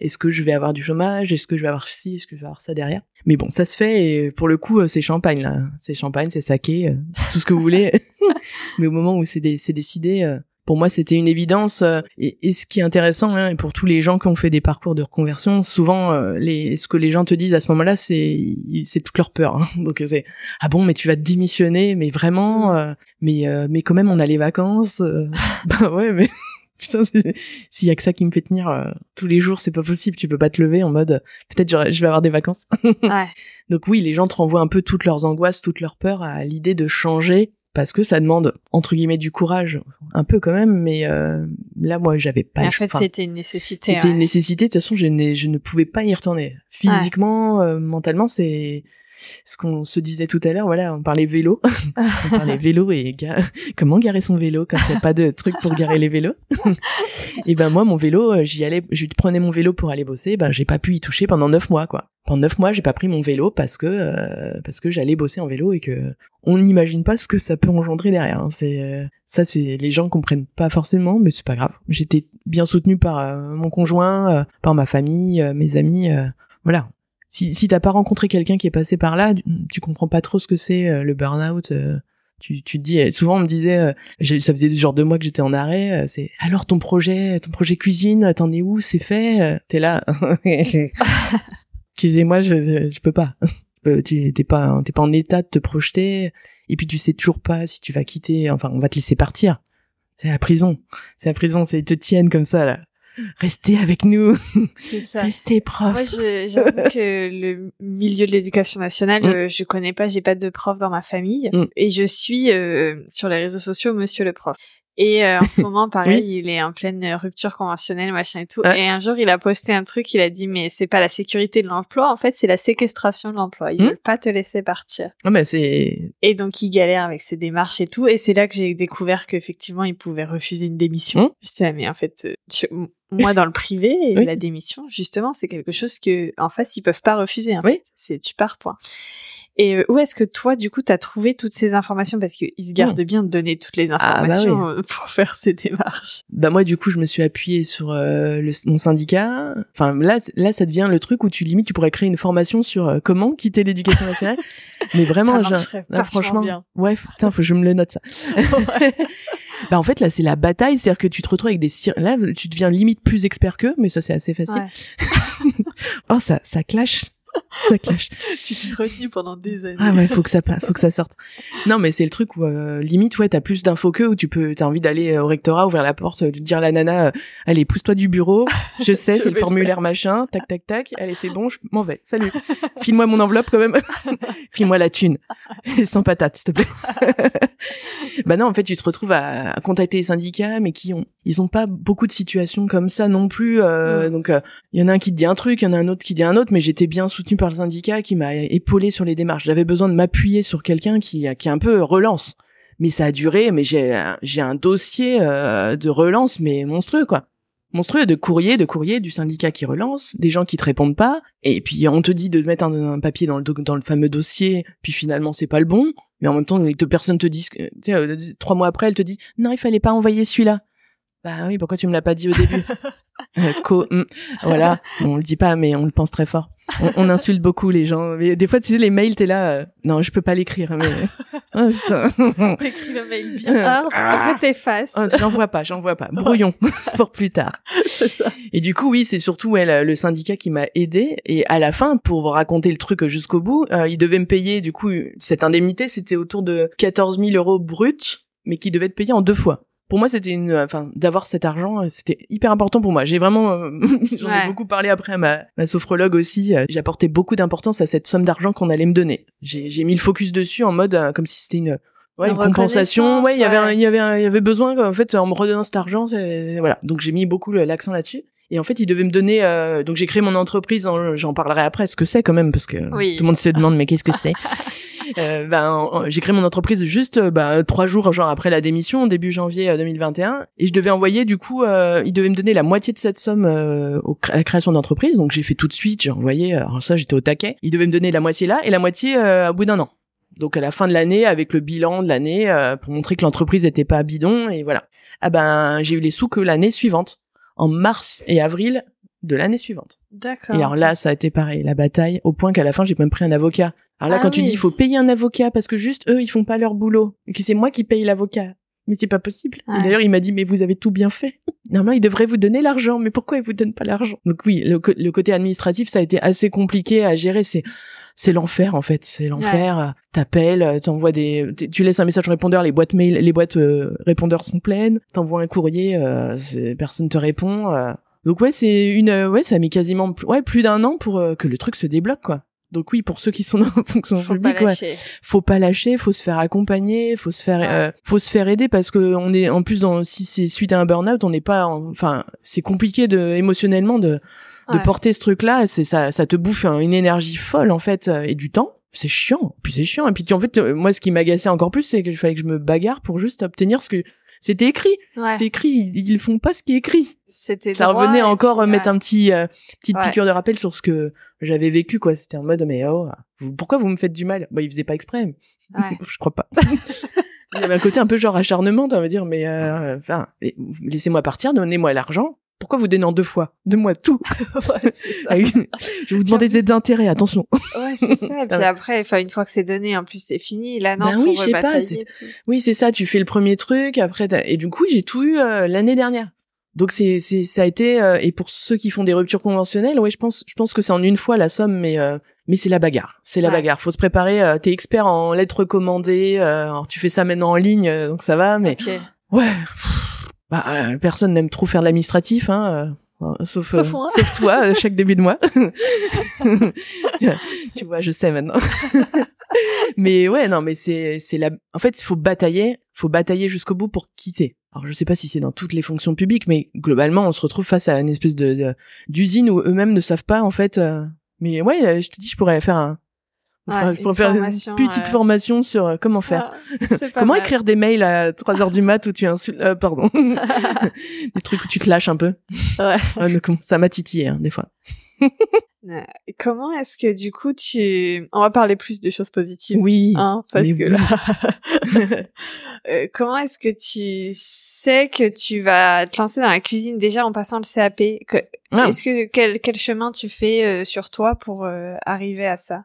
Est-ce que je vais avoir du chômage Est-ce que je vais avoir ci Est-ce que je vais avoir ça derrière Mais bon, ça se fait et pour le coup, euh, c'est champagne là. C'est champagne, c'est saké, euh, tout ce que vous voulez. Mais au moment où c'est dé- c'est décidé, euh, pour moi, c'était une évidence. euh, et, et ce qui est intéressant, hein, et pour tous les gens qui ont fait des parcours de reconversion, souvent, les, ce que les gens te disent à ce moment-là, c'est c'est toute leur peur. hein. Donc c'est ah bon, mais tu vas te démissionner, mais vraiment, euh, mais mais quand même, on a les vacances. bah ouais, mais putain, s'il y a que ça qui me fait tenir euh, tous les jours, c'est pas possible. Tu peux pas te lever en mode peut-être je vais avoir des vacances. Ouais. Donc oui, les gens te renvoient un peu toutes leurs angoisses, toutes leurs peurs à l'idée de changer parce que ça demande entre guillemets du courage, un peu quand même. Mais euh, là, moi, j'avais pas. Mais en fait, c'était une nécessité. C'était ouais. une nécessité. De toute façon, je, je ne pouvais pas y retourner. Physiquement, euh, mentalement, c'est ce qu'on se disait tout à l'heure. Voilà, on parlait vélo, on parlait vélo et comment garer son vélo quand il n'y a pas de truc pour garer les vélos? et ben moi, mon vélo, euh, j'y allais, je prenais mon vélo pour aller bosser. Ben j'ai pas pu y toucher pendant neuf mois, quoi. Pendant neuf mois, j'ai pas pris mon vélo parce que euh, parce que j'allais bosser en vélo et que on n'imagine pas ce que ça peut engendrer derrière. hein. C'est euh, ça, c'est les gens comprennent pas forcément, mais c'est pas grave. J'étais bien soutenue par euh, mon conjoint, par ma famille, mes amis. voilà. Si si t'as pas rencontré quelqu'un qui est passé par là, tu, comprends pas trop ce que c'est euh, le burn-out. euh, tu, tu te dis, euh, souvent on me disait, ça faisait genre deux mois que j'étais en arrêt. c'est alors ton projet, ton projet cuisine, t'en es où C'est fait T'es là. Excusez-moi, je, je peux pas. Tu t'es pas t'es pas en état de te projeter et puis tu sais toujours pas si tu vas quitter enfin on va te laisser partir c'est la prison c'est la prison c'est ils te tiennent comme ça là restez avec nous C'est ça. restez prof Moi, je- j'avoue que le milieu de l'éducation nationale, Mm. euh, je connais pas, j'ai pas de prof dans ma famille, Mm. et je suis euh, sur les réseaux sociaux Monsieur le prof. Et euh, en ce moment, pareil, il est en pleine euh, rupture conventionnelle, machin et tout. Ouais. Et un jour, il a posté un truc, il a dit mais c'est pas la sécurité de l'emploi, en fait, c'est la séquestration de l'emploi. Ils Mm. veulent pas te laisser partir. non mais c'est Et donc, il galère avec ses démarches et tout. Et c'est là que j'ai découvert qu'effectivement, il pouvait refuser une démission. Mm. J'étais là, mais en fait, euh, je- moi, dans le privé, Oui. la démission, justement, c'est quelque chose que, en face, ils peuvent pas refuser. En Oui. fait. C'est tu pars, point. Et euh, où est-ce que toi, du coup, t'as trouvé toutes ces informations? Parce qu'ils se gardent bien de donner toutes les. Ah, bah informations euh, pour faire ces démarches. bah moi du coup je me suis appuyée sur euh, le, mon syndicat enfin là là ça devient le truc où tu limite tu pourrais créer une formation sur euh, comment quitter l'éducation nationale mais vraiment Ça là, vachement franchement bien. ouais putain faut que je me le note ça bah en fait là c'est la bataille c'est à dire que tu te retrouves avec des là tu deviens limite plus expert qu'eux mais ça c'est assez facile Ouais. oh ça ça clash ça clash. Tu t'es retenu pendant des années. ah ouais faut que ça faut que ça sorte. Non mais c'est le truc où euh, limite ouais t'as plus d'infos qu'eux où tu peux t'as envie d'aller euh, au rectorat ouvrir la porte euh, dire à la nana euh, allez pousse-toi du bureau je sais c'est le formulaire machin tac tac tac allez c'est bon je m'en vais salut. File-moi mon enveloppe quand même. File-moi la thune. Sans patate s'il te plaît. Bah non en fait tu te retrouves à, à contacter les syndicats mais qui ont ils ont pas beaucoup de situations comme ça non plus euh, Mm. donc il y en a un qui te dit un truc il y en a un autre qui dit un autre mais j'étais bien par le syndicat qui m'a épaulé sur les démarches. J'avais besoin de m'appuyer sur quelqu'un qui qui un peu relance. Mais ça a duré mais j'ai j'ai un dossier euh, de relance mais monstrueux quoi. Monstrueux de courrier de courrier du syndicat qui relance des gens qui te répondent pas. Et puis on te dit de mettre un, papier dans le dans le fameux dossier puis finalement c'est pas le bon. Mais en même temps te, personne te dit tu euh, trois mois après elle te dit non il fallait pas envoyer celui-là bah oui pourquoi tu me l'as pas dit au début? co, mm. voilà, on le dit pas, mais on le pense très fort. On, on insulte beaucoup les gens. Mais des fois, tu sais, les mails, t'es là. euh, non, je peux pas l'écrire. Mais oh, putain. T'écris le mail bien hard, après t'effaces. Oh, j'en vois pas, j'en vois pas. Brouillon pour plus tard. C'est ça. Et du coup, oui, c'est surtout ouais, le, le syndicat qui m'a aidé. Et à la fin, pour vous raconter le truc jusqu'au bout, euh, il devait me payer. Du coup, cette indemnité, c'était autour de 14 000 euros bruts, mais qui devait être payé en deux fois. Pour moi, c'était une, enfin, d'avoir cet argent, euh, c'était hyper important pour moi. J'ai vraiment, euh, j'en Ouais. ai beaucoup parlé après à ma, ma sophrologue aussi. euh, J'apportais beaucoup d'importance à cette somme d'argent qu'on allait me donner. J'ai, j'ai mis le focus dessus en mode euh, comme si c'était une, ouais, Une une compensation. Ouais, il y avait, il y avait, il y avait besoin. En fait, en me redonnant cet argent, voilà. Donc j'ai mis beaucoup l'accent là-dessus. Et en fait, il devait me donner. euh, donc j'ai créé mon entreprise. en- J'en parlerai après. Ce que c'est quand même, parce que Oui. tout le monde se demande mais qu'est-ce que c'est. Euh, ben, en- j'ai créé mon entreprise juste euh, bah, trois jours genre après la démission, début janvier euh, 2021, et je devais envoyer du coup, euh, il devait me donner la moitié de cette somme euh, au à la création d'entreprise, donc j'ai fait tout de suite, j'ai envoyé, alors ça j'étais au taquet, il devait me donner la moitié là et la moitié euh, au bout d'un an. Donc à la fin de l'année, avec le bilan de l'année, euh, pour montrer que l'entreprise était pas bidon, et voilà. Ah ben j'ai eu les sous que l'année suivante, en mars et avril de l'année suivante. D'accord. Et alors là, ça a été pareil, la bataille, au point qu'à la fin, j'ai même pris un avocat. Alors là, Ah quand tu dis, il faut payer un avocat parce que juste eux, ils font pas leur boulot, et que c'est moi qui paye l'avocat. Mais c'est pas possible. D'ailleurs, il m'a dit, mais vous avez tout bien fait. Normalement, il devrait vous donner l'argent, mais pourquoi il vous donne pas l'argent? Donc oui, le, le côté administratif, ça a été assez compliqué à gérer. C'est c'est l'enfer en fait, c'est l'enfer. T'appelles, euh, t'envoies des, tu laisses un message répondeur, les boîtes mail, les boîtes euh, répondeurs sont pleines. T'envoies un courrier, euh, personne te répond. euh. Donc ouais, c'est une, ouais, ça a mis quasiment pl- ouais plus d'un an pour que le truc se débloque quoi. Donc oui, pour ceux qui sont dans la fonction Faut pas publique, ouais, lâcher. faut pas lâcher, faut se faire accompagner, faut se faire, Ouais. euh, faut se faire aider parce que on est en plus dans si c'est suite à un burn-out, on n'est pas, en- enfin c'est compliqué de émotionnellement de de Ouais. porter ce truc-là, c'est ça, ça te bouffe un- une énergie folle en fait euh, et du temps. C'est chiant, puis c'est chiant. Et puis tu- en fait, euh, moi, ce qui m'agaçait encore plus, c'est qu'il fallait que je me bagarre pour juste obtenir ce que c'était écrit. Ouais. C'est écrit, ils, font pas ce qui est écrit. C'était Ça revenait encore puis, euh, mettre ouais. un petit euh, petite Ouais. piqûre de rappel sur ce que j'avais vécu quoi. C'était en mode mais oh, pourquoi vous me faites du mal? Bah, ils faisaient pas exprès. je crois pas. Il y avait un côté un peu genre acharnement, on va dire, mais enfin, laissez-moi partir, donnez-moi l'argent. Pourquoi vous donnez en deux fois Donne-moi tout. Ouais, ça. je vais vous en des intérêts, attention. Ouais, c'est ça. Et puis après, enfin, une fois que c'est donné, en plus, c'est fini. Là, non, Bah faut oui, je sais pas. Oui, c'est ça. Tu fais le premier truc, après, et du coup, j'ai tout eu euh, l'année dernière. Donc c'est c'est ça a été euh, et pour ceux qui font des ruptures conventionnelles, ouais, je pense je pense que c'est en une fois la somme, mais euh, mais c'est la bagarre, c'est la Ouais. bagarre. Faut se préparer. Euh, T'es expert en lettres recommandées, euh, alors tu fais ça maintenant en ligne, euh, donc ça va. Mais Ok. ouais, pff, bah, euh, personne n'aime trop faire de l'administratif, hein. euh, euh, sauf, Sauf moi. sauf toi, chaque début de mois. tu vois, je sais maintenant. mais ouais, non, mais c'est c'est la. En fait, il faut batailler, faut batailler jusqu'au bout pour quitter. Alors, je sais pas si c'est dans toutes les fonctions publiques, mais globalement, on se retrouve face à une espèce de d'usine où eux-mêmes ne savent pas en fait. euh, Mais ouais, je te dis, je pourrais faire un. Enfin, Ouais, je pourrais une faire une petite ouais. formation sur euh, comment faire. Ah, Comment mal. écrire des mails à 3 heures du mat où tu insultes, euh, pardon. des trucs où tu te lâches un peu. Ouais. Ah, donc, ça m'a titillé, hein, des fois. Comment est-ce que du coup tu... On va parler plus de choses positives. Oui. Hein, parce que oui. là... Euh, comment est-ce que tu sais que tu vas te lancer dans la cuisine déjà en passant le CAP Que- Ah. Est-ce que quel, quel chemin tu fais euh, sur toi pour arriver à ça?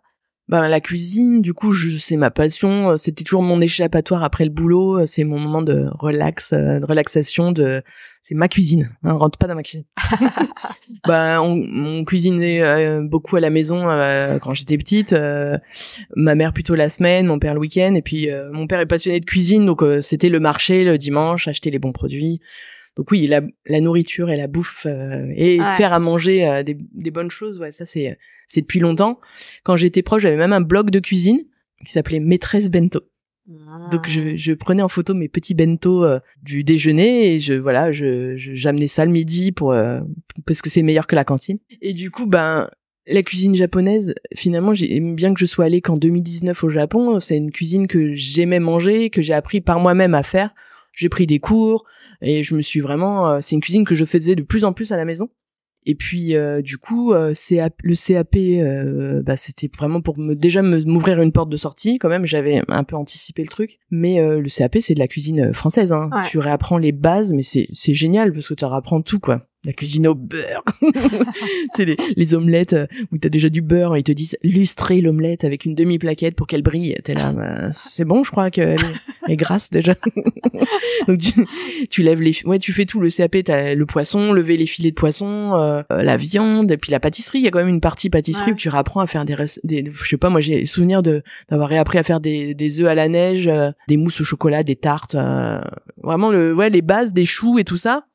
Ben, la cuisine, du coup, je, c'est ma passion. euh, C'était toujours mon échappatoire après le boulot. euh, C'est mon moment de relax, euh, de relaxation. De, c'est ma cuisine. Hein, rentre pas dans ma cuisine. ben, on, on cuisinait euh, beaucoup à la maison euh, quand j'étais petite. euh, ma mère plutôt la semaine, mon père le week-end. Et puis, euh, mon père est passionné de cuisine, donc euh, c'était le marché le dimanche, acheter les bons produits. Donc oui, la, la nourriture et la bouffe euh, et Ouais. faire à manger euh, des, des bonnes choses, ouais, ça c'est c'est depuis longtemps. Quand j'étais proche, j'avais même un blog de cuisine qui s'appelait Maîtresse Bento. Donc je, je prenais en photo mes petits bento euh, du déjeuner et je voilà, je j'amenais ça le midi pour euh, parce que c'est meilleur que la cantine. Et du coup, ben la cuisine japonaise, finalement, j'aime bien que je sois allée qu'en 2019 au Japon. C'est une cuisine que j'aimais manger, que j'ai appris par moi-même à faire. J'ai pris des cours et je me suis vraiment. euh, c'est une cuisine que je faisais de plus en plus à la maison. Et puis euh, du coup, euh, CAP le CAP, euh, bah, c'était vraiment pour me déjà m'ouvrir une porte de sortie. Quand même, j'avais un peu anticipé le truc. Mais euh, le CAP, c'est de la cuisine française. Hein. Ouais. Tu réapprends les bases, mais c'est c'est génial parce que tu réapprends tout quoi. La cuisine au beurre. les, les omelettes euh, où t'as déjà du beurre et ils te disent lustrer l'omelette avec une demi-plaquette pour qu'elle brille. T'es là, bah, c'est bon, je crois qu'elle est, est grasse déjà. Donc tu, tu, lèves les, ouais, tu fais tout le CAP, t'as le poisson, lever les filets de poisson, euh, euh, la viande, et puis la pâtisserie. Il y a quand même une partie pâtisserie où tu apprends à faire des, des je sais pas, moi j'ai souvenir de d'avoir réappris à faire des, des œufs à la neige, des mousses au chocolat, des tartes, vraiment le, ouais, les bases, des choux et tout ça.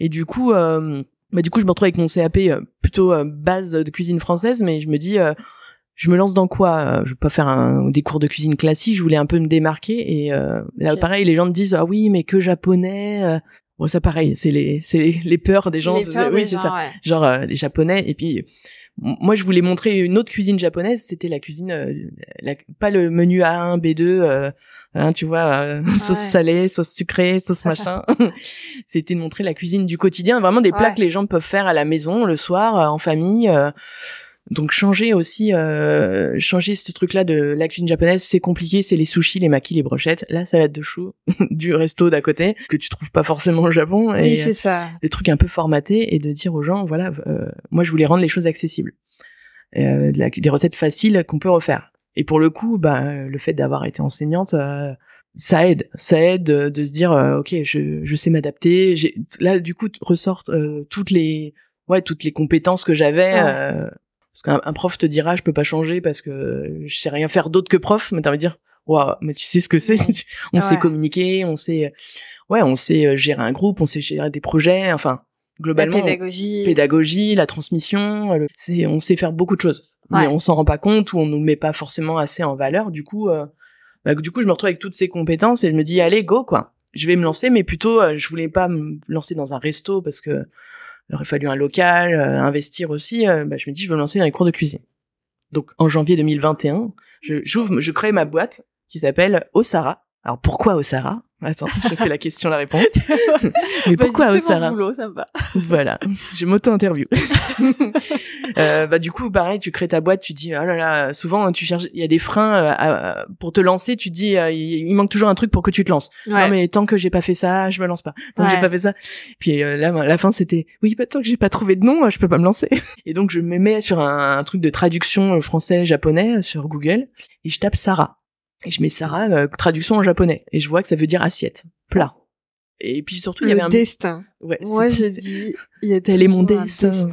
Et du coup, euh, bah du coup, je me retrouve avec mon CAP euh, plutôt euh, base de cuisine française, mais je me dis, je me lance dans quoi Je veux pas faire un, des cours de cuisine classique. Je voulais un peu me démarquer. Et là, pareil, les gens me disent, ah oui, mais que japonais. Bon, ça pareil, c'est les, c'est les, peurs des gens. oui, c'est ça. Genre les japonais. Et puis moi, je voulais montrer une autre cuisine japonaise. C'était la cuisine, pas le menu A1, B2 Hein, tu vois, euh, sauce salée, sauce sucrée, sauce machin. C'était de montrer la cuisine du quotidien, vraiment des plats que les gens peuvent faire à la maison le soir euh, en famille. Euh. donc changer aussi, changer ce truc-là de la cuisine japonaise, c'est compliqué. C'est les sushis, les makis, les brochettes, la salade de choux du resto d'à côté que tu trouves pas forcément au Japon. Et, oui, c'est ça. Des trucs un peu formatés et de dire aux gens, voilà, moi je voulais rendre les choses accessibles, des recettes faciles qu'on peut refaire. Et pour le coup, bah, le fait d'avoir été enseignante, euh, ça aide. Ça aide de, se dire, euh, ok, je, je sais m'adapter. Là, du coup, ressortent euh, toutes les, ouais, toutes les compétences que j'avais. parce qu'un prof te dira, je peux pas changer parce que je sais rien faire d'autre que prof. Mais t'as envie de dire, waouh, mais tu sais ce que c'est. on sait communiquer, on sait, ouais, on sait gérer un groupe, on sait gérer des projets. Enfin, globalement, la pédagogie, pédagogie, la transmission, c'est, on sait faire beaucoup de choses mais on s'en rend pas compte ou on nous met pas forcément assez en valeur. Du coup, euh, bah, du coup, je me retrouve avec toutes ces compétences et je me dis allez go quoi. Je vais me lancer, mais plutôt euh, je voulais pas me lancer dans un resto parce que il aurait fallu un local, euh, investir aussi. bah, je me dis je veux me lancer dans les cours de cuisine. Donc en janvier 2021, je j'ouvre, je crée ma boîte qui s'appelle Osara. Alors pourquoi Osara Attends, je fais la question, la réponse. Mais pourquoi Osara boulot, ça va. Voilà, je m'auto-interview. euh, bah du coup, pareil, tu crées ta boîte, tu dis oh là là, souvent tu cherches, il y a des freins euh, à, pour te lancer, tu dis euh, il manque toujours un truc pour que tu te lances. Non mais tant que j'ai pas fait ça, je me lance pas. Tant que j'ai pas fait ça. Puis euh, là, à la fin, c'était oui, bah, tant que j'ai pas trouvé de nom, je peux pas me lancer. Et donc je me mets sur un, un truc de traduction français-japonais sur Google et je tape Sarah et je mets Sarah, euh, traduction en japonais. Et je vois que ça veut dire assiette, plat. Et puis surtout, il y avait un destin. Ouais, Moi, j'ai dit, il y a tel est mon destin.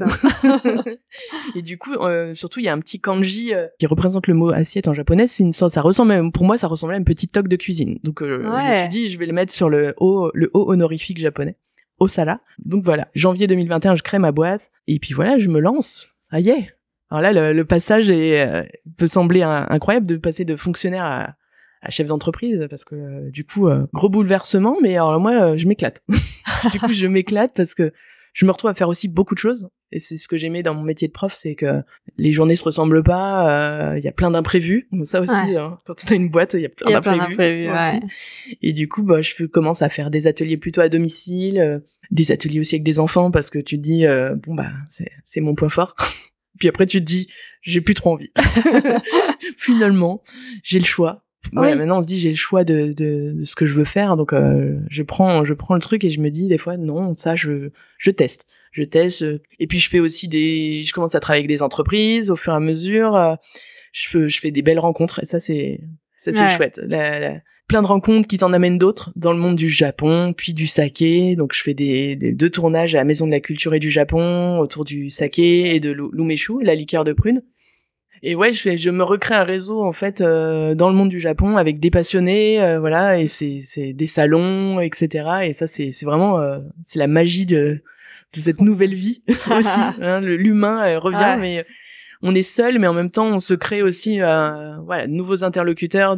et du coup, euh, surtout, il y a un petit kanji euh, qui représente le mot assiette en japonais. C'est une sorte, ça ressemble même, pour moi, ça ressemblait à une petite toque de cuisine. Donc, euh, je me suis dit, je vais le mettre sur le haut, le haut honorifique japonais, Osala. Donc voilà, janvier 2021, je crée ma boîte et puis voilà, je me lance. Ça y est. Alors là, le, le passage est, peut sembler incroyable de passer de fonctionnaire à, à chef d'entreprise parce que euh, du coup euh, gros bouleversement mais alors moi euh, je m'éclate. Du coup je m'éclate parce que je me retrouve à faire aussi beaucoup de choses et c'est ce que j'aimais dans mon métier de prof c'est que les journées se ressemblent pas il y a plein d'imprévus. Ça aussi hein, quand on a une boîte il y a plein d'imprévus aussi. et du coup bah je commence à faire des ateliers plutôt à domicile des ateliers aussi avec des enfants parce que tu te dis bon bah c'est c'est mon point fort puis après tu te dis j'ai plus trop envie. Finalement j'ai le choix. Ouais, maintenant on se dit j'ai le choix de, de, de, ce que je veux faire, donc euh, je prends je prends le truc et je me dis des fois non ça je je teste, je teste et puis je fais aussi des je commence à travailler avec des entreprises au fur et à mesure, euh, je fais je fais des belles rencontres et ça c'est ça c'est chouette, la, plein de rencontres qui t'en amènent d'autres dans le monde du Japon puis du saké, donc je fais des, des, deux tournages à la Maison de la Culture et du Japon autour du saké et de l'umeshu, la liqueur de prune et ouais, je, je me recrée un réseau en fait euh, dans le monde du Japon avec des passionnés, euh, voilà, et c'est des salons, etc. Et ça c'est vraiment euh, c'est la magie de de cette nouvelle vie aussi. Hein, L'humain revient, mais on est seul, mais en même temps on se crée aussi voilà de nouveaux interlocuteurs.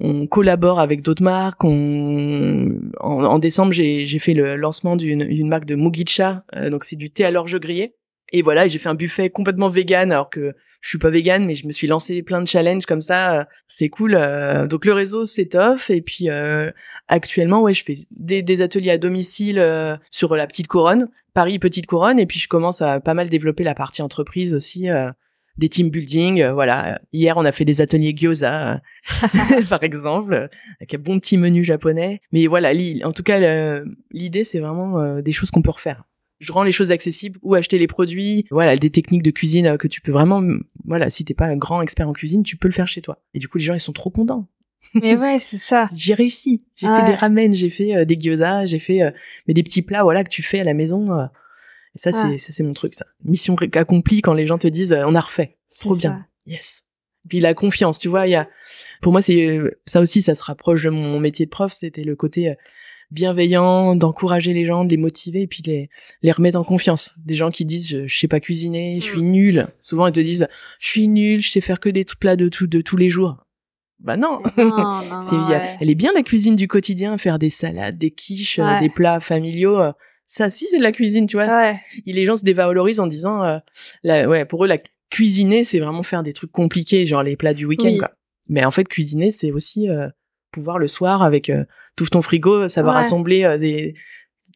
On collabore avec d'autres marques. On en, en décembre j'ai fait le lancement d'une une marque de Mugicha, donc c'est du thé à l'orge grillé. Et voilà, j'ai fait un buffet complètement vegan alors que je suis pas vegan mais je me suis lancé plein de challenges comme ça, euh, c'est cool. Euh, donc le réseau s'étoffe et puis euh, actuellement ouais, je fais des, des ateliers à domicile sur la petite couronne, Paris petite couronne et puis je commence à pas mal développer la partie entreprise aussi des team building, voilà. Hier, on a fait des ateliers gyoza, par exemple, avec un bon petit menu japonais. Mais voilà, en tout cas, l'idée, c'est vraiment des choses qu'on peut refaire. Je rends les choses accessibles ou acheter les produits. Voilà des techniques de cuisine euh, que tu peux vraiment voilà si t'es pas un grand expert en cuisine tu peux le faire chez toi. Et du coup les gens ils sont trop contents. Mais ouais c'est ça. J'ai réussi. J'ai fait des ramen j'ai fait euh, des gyoza j'ai fait euh, mais des petits plats voilà que tu fais à la maison et ça c'est ça c'est mon truc ça mission accomplie quand les gens te disent on a refait trop bien yes puis la confiance tu vois il y a pour moi c'est ça aussi ça se rapproche de mon métier de prof c'était le côté bienveillant, d'encourager les gens, de les motiver et puis les les remettre en confiance. Des gens qui disent je, sais pas cuisiner, je suis mm. nul. Souvent ils te disent je suis nul, je sais faire que des plats de tout de tous les jours. Bah non, elle est bien la cuisine du quotidien, faire des salades, des quiches, euh, des plats familiaux. Euh. ça si c'est de la cuisine, tu vois. Ouais. Et les gens se dévalorisent en disant, euh, la, ouais, pour eux la cuisiner c'est vraiment faire des trucs compliqués, genre les plats du week-end. Mais en fait cuisiner c'est aussi pouvoir le soir avec euh, tout ton frigo, ça va rassembler euh, des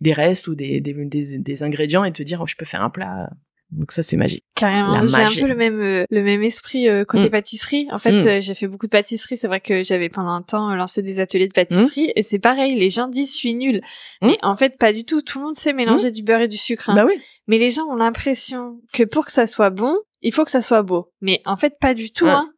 des restes ou des, des, des, ingrédients et te dire oh, je peux faire un plat. Donc ça c'est magique. Carrément, j'ai un peu le même euh, le même esprit côté mm. pâtisserie. En fait, mm. j'ai fait beaucoup de pâtisserie. C'est vrai que j'avais pendant un temps lancé des ateliers de pâtisserie mm. et c'est pareil. Les gens disent je suis nulle, mais en fait pas du tout. Tout le monde sait mélanger du beurre et du sucre. Hein. Bah oui. Mais les gens ont l'impression que pour que ça soit bon, il faut que ça soit beau. Mais en fait pas du tout. Hein.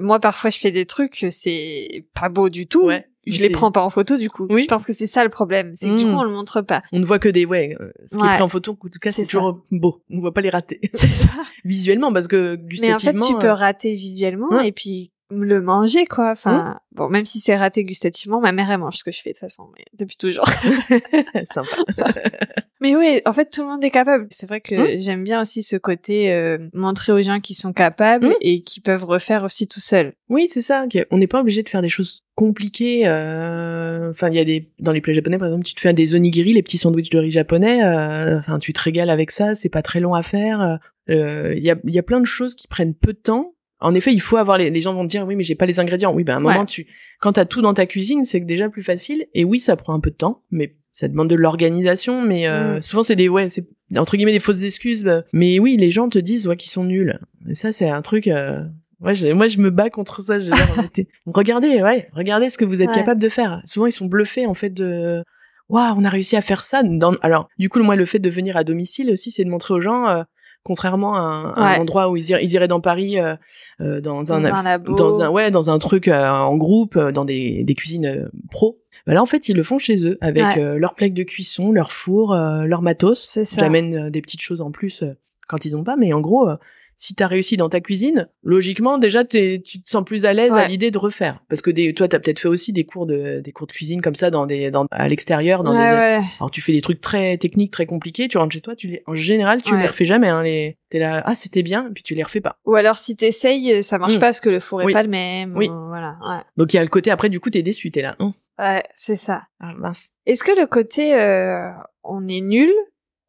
moi parfois je fais des trucs c'est pas beau du tout. Ouais je les prends pas en photo du coup. Oui. Je pense que c'est ça le problème, c'est que du coup hmm. on le montre pas. On ne voit que des ouais, euh, ce qui est pris en photo en tout cas c'est toujours beau. On voit pas les rater. C'est ça. visuellement parce que gustativement. Mais en fait tu peux euh, rater visuellement et puis le manger quoi. Enfin bon même si c'est raté gustativement, ma mère elle mange ce que je fais de toute façon mais depuis toujours. Sympa. Mais oui, en fait, tout le monde est capable. C'est vrai que mmh. j'aime bien aussi ce côté euh, montrer aux gens qui sont capables mmh. et qui peuvent refaire aussi tout seuls. Oui, c'est ça. On n'est pas obligé de faire des choses compliquées. Euh, enfin, il y a des dans les plats japonais, par exemple, tu te fais des onigiri, les petits sandwichs de riz japonais. Euh, enfin, tu te régales avec ça. C'est pas très long à faire. Il y a il y a plein de choses qui prennent peu de temps. En effet, il faut avoir les, les gens vont te dire oui, mais j'ai pas les ingrédients. Oui, ben à un moment tu quand t'as tout dans ta cuisine, c'est déjà plus facile. Et oui, ça prend un peu de temps, mais ça demande de l'organisation, mais euh, mm. souvent c'est des ouais, c'est entre guillemets des fausses excuses. Mais oui, les gens te disent ouais qu'ils sont nuls. Et ça c'est un truc. Euh, ouais, moi je me bats contre ça. regardez, ouais, regardez ce que vous êtes capable de faire. Souvent ils sont bluffés en fait de waouh, on a réussi à faire ça. Dans... Alors du coup moi le fait de venir à domicile aussi, c'est de montrer aux gens. Euh, contrairement à un, endroit où ils iraient, ils iraient dans Paris euh, euh dans, dans, un, labo. dans un ouais dans un truc en groupe dans des, des cuisines pro bah là en fait ils le font chez eux avec euh, leur plaque de cuisson, leur four, euh, leur matos. Ça. J'amène euh, des petites choses en plus quand ils ont pas, mais en gros si t'as réussi dans ta cuisine, logiquement déjà tu te sens plus à l'aise à l'idée de refaire parce que des, toi t'as peut-être fait aussi des cours de des cours de cuisine comme ça dans des dans à l'extérieur dans des alors tu fais des trucs très techniques très compliqués, tu rentres chez toi, tu les en général tu les refais jamais hein les t'es là ah c'était bien puis tu les refais pas. Ou alors si t'essayes ça marche hmm. pas parce que le four est pas le même. Oui. voilà. Donc il y a le côté après du coup t'es déçu t'es là. Hein. Ouais c'est ça. Ah mince. Est-ce que le côté euh, on est nul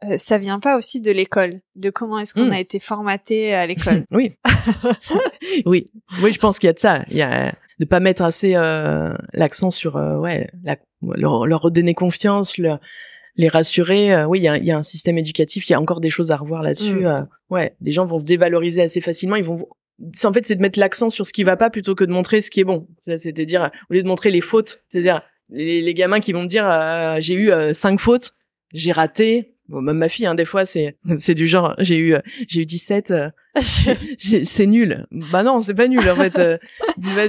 euh, ça vient pas aussi de l'école, de comment est-ce qu'on hmm. a été formaté à l'école. oui, oui, oui, je pense qu'il y a de ça. Il y a de pas mettre assez euh, l'accent sur euh, ouais, la, leur, leur, redonner confiance, leur, les rassurer. Oui, il y a, y a, un système éducatif, il y a encore des choses à revoir là-dessus. Hmm. Ouais, les gens vont se dévaloriser assez facilement. Ils vont en fait c'est de mettre l'accent sur ce qui va pas plutôt que de montrer ce qui est bon. C'est-à-dire au lieu de montrer les fautes, c'est-à-dire les, les, gamins qui vont me dire j'ai eu cinq fautes, j'ai raté, Bon, même ma fille, hein, des fois, c'est c'est du genre, j'ai eu j'ai eu 17, euh, c'est nul. Bah non, c'est pas nul en fait. Euh,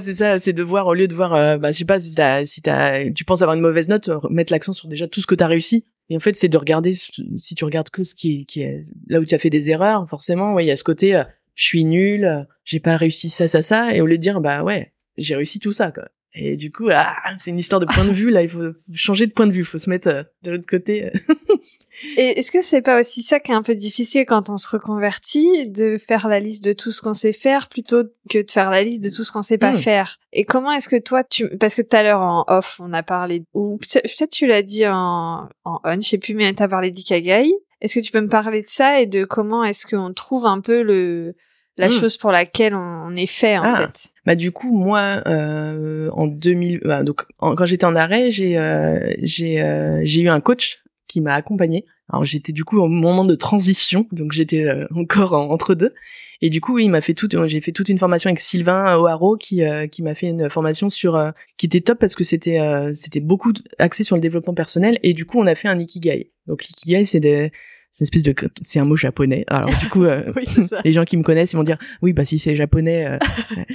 c'est ça, c'est de voir au lieu de voir, euh, bah je sais pas si t'as si t'as, tu penses avoir une mauvaise note, mettre l'accent sur déjà tout ce que t'as réussi. Et en fait, c'est de regarder si tu regardes que ce qui est, qui est là où tu as fait des erreurs, forcément, ouais, il y a ce côté, je suis nul, j'ai pas réussi ça, ça, ça, et au lieu de dire bah ouais, j'ai réussi tout ça quoi. Et du coup, ah, c'est une histoire de point de vue là. Il faut changer de point de vue. Il faut se mettre euh, de l'autre côté. Et est-ce que c'est pas aussi ça qui est un peu difficile quand on se reconvertit, de faire la liste de tout ce qu'on sait faire plutôt que de faire la liste de tout ce qu'on sait pas hmm. faire? Et comment est-ce que toi, tu, parce que tout à l'heure en off, on a parlé, ou peut-être tu l'as dit en, en on, je sais plus, mais t'as parlé d'Ikagai. Est-ce que tu peux me parler de ça et de comment est-ce qu'on trouve un peu le la hmm. chose pour laquelle on est fait en ah. fait. Bah du coup moi euh, en 2000 bah, donc quand j'étais en arrêt, j'ai euh, j'ai euh, j'ai eu un coach qui m'a accompagné. Alors j'étais du coup au moment de transition, donc j'étais euh, encore entre deux. Et du coup, oui, il m'a fait toute, j'ai fait toute une formation avec Sylvain O'Haro qui qui m'a fait une formation sur qui était top parce que c'était c'était beaucoup axé sur le développement personnel et du coup on a fait un ikigai. Donc l'ikigai c'est des c'est une espèce de c'est un mot japonais. Alors du coup, euh, les gens qui me connaissent, ils vont dire oui bah si c'est japonais, euh,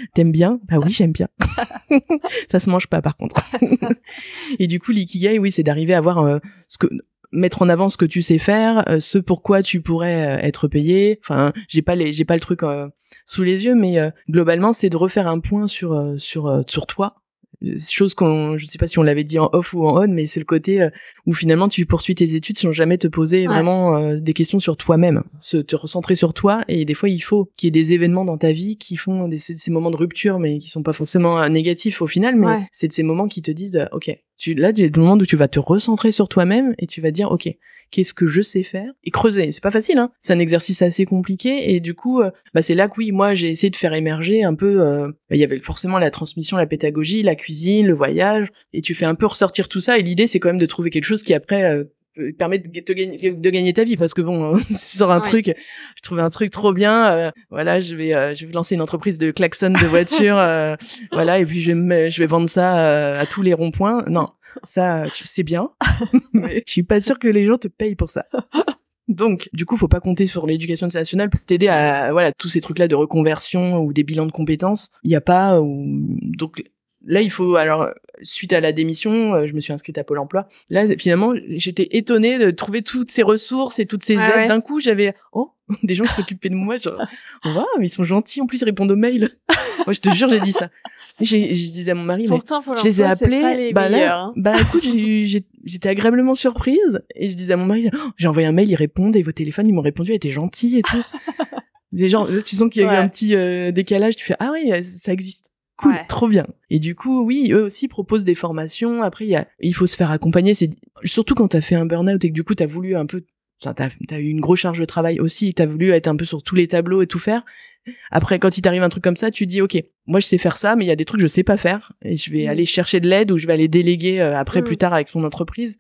t'aimes bien? Bah oui j'aime bien. ça se mange pas par contre. et du coup l'ikigai, oui c'est d'arriver à voir euh, ce que mettre en avant ce que tu sais faire, ce pourquoi tu pourrais être payé. Enfin, j'ai pas les, j'ai pas le truc sous les yeux, mais globalement, c'est de refaire un point sur sur sur toi, chose qu'on je sais pas si on l'avait dit en off ou en on mais c'est le côté euh, où finalement tu poursuis tes études sans jamais te poser vraiment euh, des questions sur toi-même. Se te recentrer sur toi et des fois il faut qu'il y ait des événements dans ta vie qui font des, ces, moments de rupture mais qui sont pas forcément euh, négatifs au final mais c'est de ces moments qui te disent ok tu là c'est le moment où tu vas te recentrer sur toi-même et tu vas dire ok qu'est-ce que je sais faire et creuser. C'est pas facile, hein. C'est un exercice assez compliqué et du coup, euh, bah c'est là que oui, moi j'ai essayé de faire émerger un peu. Euh, bah, il y avait forcément la transmission, la pédagogie, la cuisine, le voyage, et tu fais un peu ressortir tout ça. Et l'idée, c'est quand même de trouver quelque chose qui après euh, permet de, te gagner, de gagner ta vie parce que bon si tu sors un truc je trouvais un truc trop bien voilà je vais je vais lancer une entreprise de klaxon de voiture voilà et puis je vais je vais vendre ça à tous les ronds-points non ça, tu sais bien. mais je suis pas sûre que les gens te payent pour ça. Donc, du coup, faut pas compter sur l'éducation nationale pour t'aider à, voilà, tous ces trucs-là de reconversion ou des bilans de compétences. Il y a pas, ou... donc, là, il faut, alors, suite à la démission, euh, je me suis inscrite à Pôle emploi. Là, finalement, j'étais étonnée de trouver toutes ces ressources et toutes ces aides. D'un coup, j'avais, oh, des gens qui s'occupaient de moi, genre, waouh, ils sont gentils, en plus, ils répondent aux mails. moi, je te jure, j'ai dit ça. J'ai, je disais à mon mari, Pourtant, je les ai appelés, bah là, hein. bah écoute, j'étais agréablement surprise, et je disais à mon mari, oh, j'ai envoyé un mail, ils répondent, et vos téléphones, ils m'ont répondu, ils étaient gentils et tout. Des gens, tu sens qu'il y a eu un petit euh, décalage, tu fais, ah oui, ça existe cool, trop bien. Et du coup, oui, eux aussi proposent des formations. Après, il y a, il faut se faire accompagner. C'est surtout quand t'as fait un burn-out et que du coup t'as voulu un peu, t'as as eu une grosse charge de travail aussi, t'as voulu être un peu sur tous les tableaux et tout faire. Après, quand il t'arrive un truc comme ça, tu dis, ok, moi je sais faire ça, mais il y a des trucs que je sais pas faire et je vais mmh. aller chercher de l'aide ou je vais aller déléguer euh, après mmh. plus tard avec son entreprise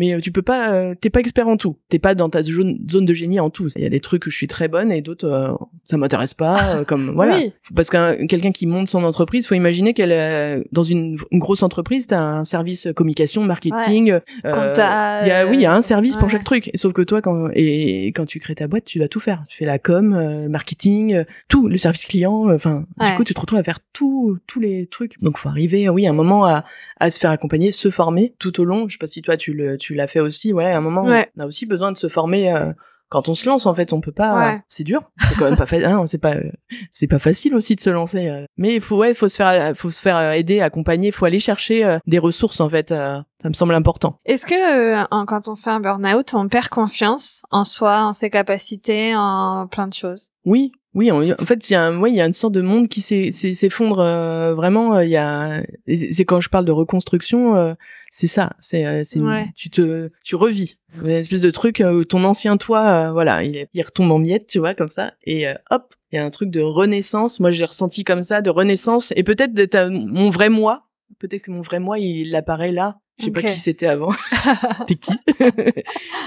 mais euh, tu peux pas euh, t'es pas expert en tout. T'es pas dans ta zone, zone de génie en tout. Il y a des trucs où je suis très bonne et d'autres euh, ça m'intéresse pas comme voilà. parce que quelqu'un qui monte son entreprise faut imaginer qu'elle est dans une, grosse entreprise t'as un service communication marketing il y a oui il y a un service pour chaque truc. Sauf que toi quand et quand tu crées ta boîte tu dois tout faire. Tu fais la com marketing tout le service client enfin du coup tu te retrouves à faire tout tous les trucs. Donc faut arriver oui un moment à, à se faire accompagner se former tout au long. Je sais pas si toi tu le tu l'as fait aussi. Ouais, à un moment, on a aussi besoin de se former. Euh, quand on se lance, en fait, on peut pas. c'est dur. C'est quand même pas facile. Hein, c'est pas. C'est pas facile aussi de se lancer. Euh. Mais il faut, ouais, faut se faire, faut se faire euh, aider, accompagner. Faut aller chercher des ressources, en fait. ça me semble important. Est-ce que quand on fait un burn-out, on perd confiance en soi, en ses capacités, en plein de choses? Oui, oui, en fait, il y a, un, il y a une sorte de monde qui s'effondre euh, vraiment. Euh, il y a, c'est quand je parle de reconstruction, euh, c'est ça. C'est, c'est, tu te, tu revis une espèce de truc où ton ancien toi, voilà, il, il retombe en miettes, tu vois, comme ça, et hop, il y a un truc de renaissance. Moi, j'ai ressenti comme ça, de renaissance, et peut-être d'être mon vrai moi. Peut-être que mon vrai moi, il apparaît là, je sais pas qui c'était avant. c'était qui?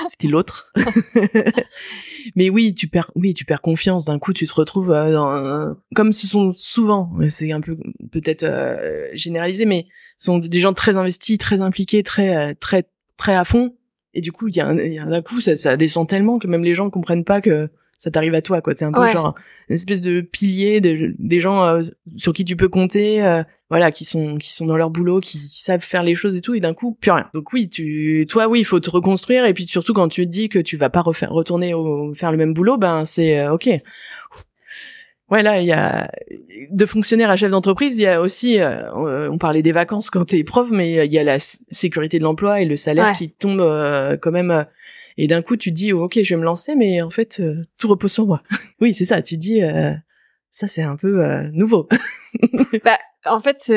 C'était l'autre. Mais oui, tu perds, oui, tu perds confiance. D'un coup, tu te retrouves euh, dans, comme ce sont souvent, c'est un peu peut-être euh, généralisé, mais ce sont des gens très investis, très impliqués, très, euh, très, très à fond. Et du coup, il y a, un, d'un coup, ça, ça descend tellement que même les gens comprennent pas que ça t'arrive à toi quoi. C'est un peu genre une espèce de pilier de, des gens euh, sur qui tu peux compter euh, voilà qui sont qui sont dans leur boulot qui, savent faire les choses et tout et d'un coup plus rien. Donc oui tu toi oui il faut te reconstruire et puis surtout quand tu te dis que tu vas pas refaire retourner au, faire le même boulot ben c'est euh, ok. Ouais là il y a de fonctionnaire à chef d'entreprise il y a aussi on parlait des vacances quand t'es prof mais il y a la sécurité de l'emploi et le salaire qui tombe quand même et d'un coup tu te dis oh, ok je vais me lancer mais en fait euh, tout repose sur moi oui c'est ça tu te dis euh, ça c'est un peu euh, nouveau bah en fait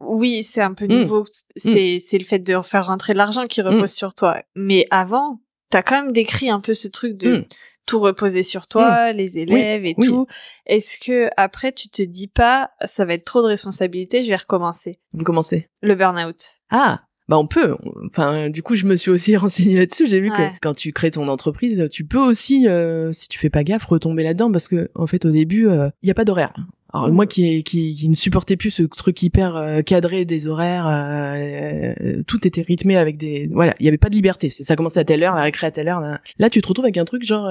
oui c'est un peu mmh. nouveau c'est mmh. c'est le fait de faire rentrer de l'argent qui repose mmh. sur toi mais avant t'as quand même décrit un peu ce truc de tout reposer sur toi, les élèves et tout. Est-ce que après tu te dis pas ça va être trop de responsabilité, je vais recommencer? Recommencer. Le burn-out. Ah, bah on peut. Enfin, du coup, je me suis aussi renseignée là-dessus. J'ai vu que quand tu crées ton entreprise, tu peux aussi, euh, si tu fais pas gaffe, retomber là-dedans parce que en fait, au début, il euh, y a pas d'horaire. Alors moi qui, qui, qui ne supportais plus ce truc hyper euh, cadré des horaires, euh, euh, tout était rythmé avec des voilà, il y avait pas de liberté. Ça commençait à telle heure, la récré à telle heure. Là, là tu te retrouves avec un truc genre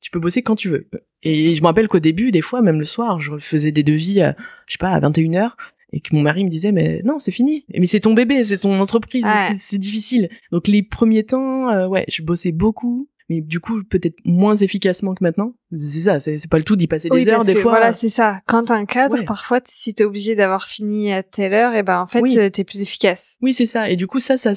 tu peux bosser quand tu veux. Et je me rappelle qu'au début, des fois, même le soir, je faisais des devis, je sais pas, à 21h, et que mon mari me disait mais non c'est fini mais c'est ton bébé c'est ton entreprise c'est difficile donc les premiers temps ouais je bossais beaucoup mais du coup peut-être moins efficacement que maintenant. C'est ça, c'est pas le tout d'y passer des heures des fois. Voilà, c'est ça. Quand t'as un cadre, parfois si t'es obligé d'avoir fini à telle heure, et ben en fait oui. t'es plus efficace. Oui, c'est ça. Et du coup ça, ça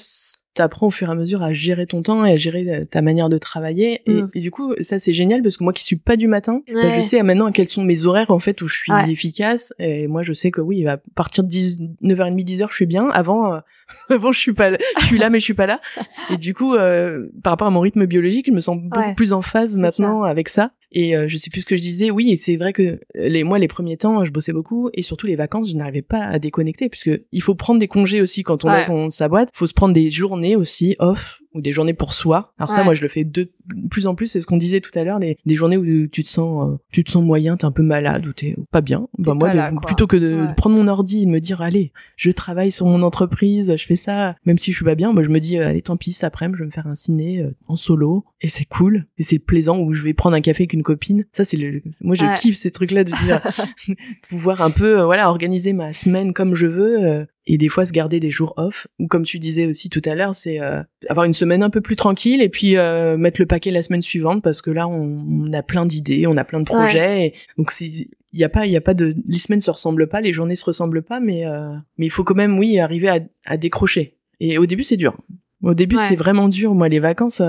t'apprends au fur et à mesure à gérer ton temps et à gérer euh, ta manière de travailler. Et, mm. du coup, ça c'est génial parce que moi qui suis pas du matin, bah, je sais maintenant quels sont mes horaires en fait où je suis efficace. Et moi je sais que oui, à partir de 10, 9h30, 10h, je suis bien. Avant, euh, avant je suis pas, je suis là mais je suis pas là. Et du coup, euh, par rapport à mon rythme biologique, je me sens beaucoup plus en phase maintenant avec ça. Et euh, je sais plus ce que je disais. Oui, et c'est vrai que les moi les premiers temps, je bossais beaucoup et surtout les vacances, je n'arrivais pas à déconnecter puisque il faut prendre des congés aussi quand on a son sa boîte. Faut se prendre des journées aussi off ou des journées pour soi. Alors ça, moi, je le fais de plus en plus. C'est ce qu'on disait tout à l'heure, les des journées où tu te sens, euh, tu te sens moyen, t'es un peu malade ou t'es pas bien. Bah moi, plutôt que de prendre mon ordi et de me dire, allez, je travaille sur mon entreprise, je fais ça, même si je suis pas bien, moi, je me dis, euh, allez, tant pis, après, je vais me faire un ciné euh, en solo et c'est cool et c'est plaisant où je vais prendre un café avec une copine. Ça, c'est le, moi, je kiffe ces trucs-là de dire, pouvoir un peu, voilà, organiser ma semaine comme je veux et des fois se garder des jours off. Ou comme tu disais aussi tout à l'heure c'est euh, avoir une semaine un peu plus tranquille et puis euh, mettre le paquet la semaine suivante parce que là on, on a plein d'idées on a plein de projets et donc il y a pas il y a pas de les semaines se ressemblent pas les journées se ressemblent pas mais euh, mais il faut quand même oui arriver à, à décrocher. Et au début c'est dur. Au début c'est vraiment dur. Moi les vacances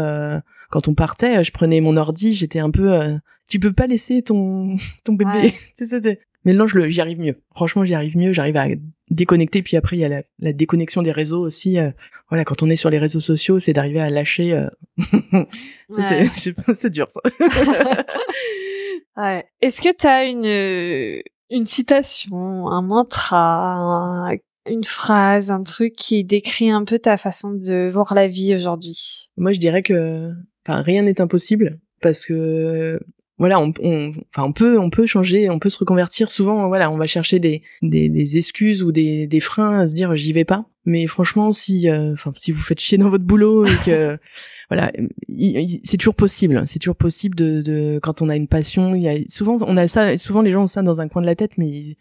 quand on partait je prenais mon ordi j'étais un peu tu peux pas laisser ton ton bébé non, je j'y arrive mieux. Franchement, j'y arrive mieux. J'arrive à déconnecter. Puis après, il y a la, la déconnexion des réseaux aussi. Euh, voilà, quand on est sur les réseaux sociaux, c'est d'arriver à lâcher. Euh... c'est dur, ça. ouais. Est-ce que tu as une une citation, un mantra, une phrase, un truc qui décrit un peu ta façon de voir la vie aujourd'hui? Moi, je dirais que, enfin, rien n'est impossible parce que voilà, on, on, enfin, on peut, on peut changer, on peut se reconvertir. Souvent, voilà, on va chercher des, des, des excuses ou des, des freins à se dire j'y vais pas. Mais franchement, si, euh, enfin, si vous faites chier dans votre boulot et que, voilà, c'est toujours possible. C'est toujours possible de, de, quand on a une passion. Il y a souvent, on a ça, souvent les gens ont ça dans un coin de la tête, mais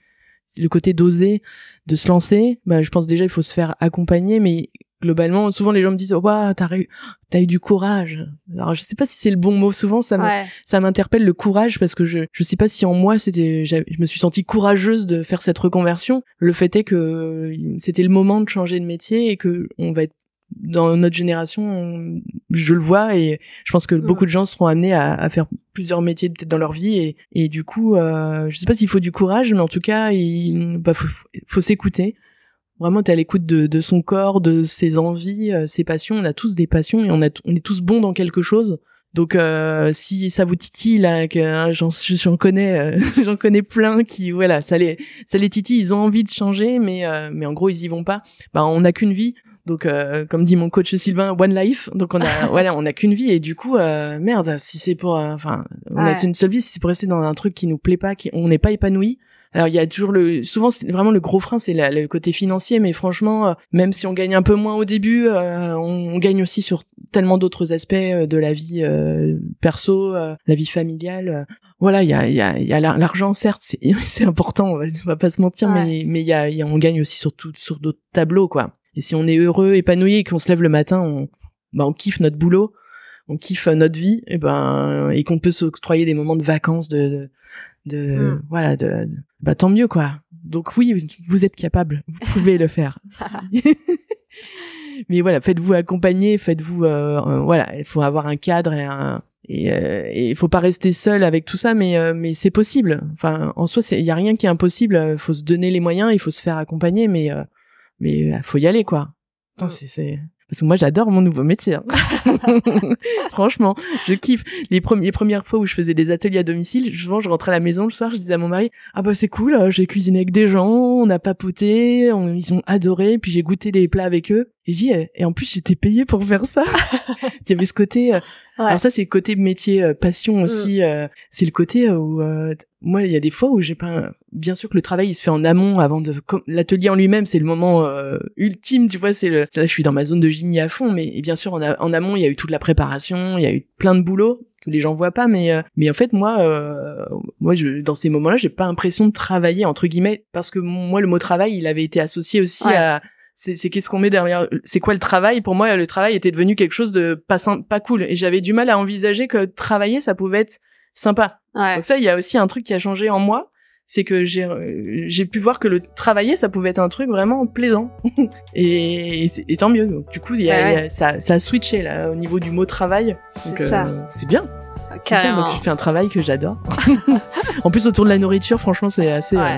le côté d'oser, de se lancer. Bah, je pense déjà il faut se faire accompagner, mais globalement, souvent les gens me disent "Waouh, t'as eu, t'as eu du courage." Alors je sais pas si c'est le bon mot. Souvent ça ça m'interpelle le courage parce que je je sais pas si en moi c'était je me suis sentie courageuse de faire cette reconversion. Le fait est que c'était le moment de changer de métier et que on va être dans notre génération, je le vois et je pense que mm. beaucoup de gens seront amenés à, à faire plusieurs métiers peut-être dans leur vie et, et du coup, euh, je sais pas s'il faut du courage, mais en tout cas, il bah, faut, faut s'écouter vraiment t'es à l'écoute de, de, son corps, de ses envies, euh, ses passions. On a tous des passions et on, a, on est tous bons dans quelque chose. Donc euh, si ça vous titille là, que hein, j'en connais, euh, j'en connais plein qui voilà, ça les ça les titille, ils ont envie de changer, mais mais en gros ils y vont pas. Bah on n'a qu'une vie, donc comme dit mon coach Sylvain, one life. Donc on a voilà, on n'a qu'une vie et du coup merde, si c'est pour enfin on a une seule vie, si c'est pour rester dans un truc qui nous plaît pas, qui on n'est pas épanoui, alors il y a toujours le, souvent c'est vraiment le gros frein, c'est le côté financier, mais franchement, euh, même si on gagne un peu moins au début, euh, on, gagne aussi sur tellement d'autres aspects euh, de la vie perso, la vie familiale. Voilà, il y a, y a, y a l'argent, certes, c'est, important, on va, va, pas se mentir, mais mais il y a, y a, on gagne aussi sur tout, sur d'autres tableaux, quoi. Et si on est heureux, épanoui, et qu'on se lève le matin, on, bah, on kiffe notre boulot, on kiffe notre vie, et ben, et qu'on peut s'octroyer des moments de vacances, de, de mm. voilà de, bah tant mieux quoi. Donc oui vous êtes capable. Vous pouvez le faire. Mais voilà faites-vous accompagner faites-vous euh, euh, voilà il faut avoir un cadre et un et euh, il faut pas rester seul avec tout ça mais euh, mais c'est possible. Enfin en soi il y a rien qui est impossible. Faut se donner les moyens il faut se faire accompagner mais mais faut y aller quoi. Mm. c'est parce que moi j'adore mon nouveau métier. Hein. Franchement, je kiffe. Les premières premières fois où je faisais des ateliers à domicile, souvent je rentrais à la maison le soir, je disais à mon mari "Ah bah c'est cool, euh, j'ai cuisiné avec des gens, on a papoté, ils ont adoré, puis j'ai goûté des plats avec eux." Et eh, "Et en plus j'étais payée pour faire ça." Il y avait ce côté euh, alors ça c'est le côté métier euh, passion mm. aussi, c'est le côté où moi, il y a des fois où j'ai pas. Bien sûr que le travail il se fait en amont avant de. L'atelier en lui-même, c'est le moment euh, ultime, tu vois. C'est le. Là, je suis dans ma zone de génie à fond, mais bien sûr en, en amont, il y a eu toute la préparation, il y a eu plein de boulot que les gens voient pas, mais euh, mais en fait moi, euh, moi, je, dans ces moments-là, j'ai pas l'impression de travailler entre guillemets parce que moi, le mot travail, il avait été associé aussi à c'est qu'est-ce qu'on met derrière c'est quoi le travail? Pour moi le travail était devenu quelque chose de pas pas cool et j'avais du mal à envisager que travailler ça pouvait être sympa. Donc ça il y a aussi un truc qui a changé en moi c'est que j'ai j'ai pu voir que le travailler ça pouvait être un truc vraiment plaisant. Et, et, tant mieux. Donc du coup il y a, ça ça a switché là au niveau du mot travail. C'est ça euh, c'est bien. Carrément. donc je fais un travail que j'adore. En plus autour de la nourriture franchement c'est assez euh,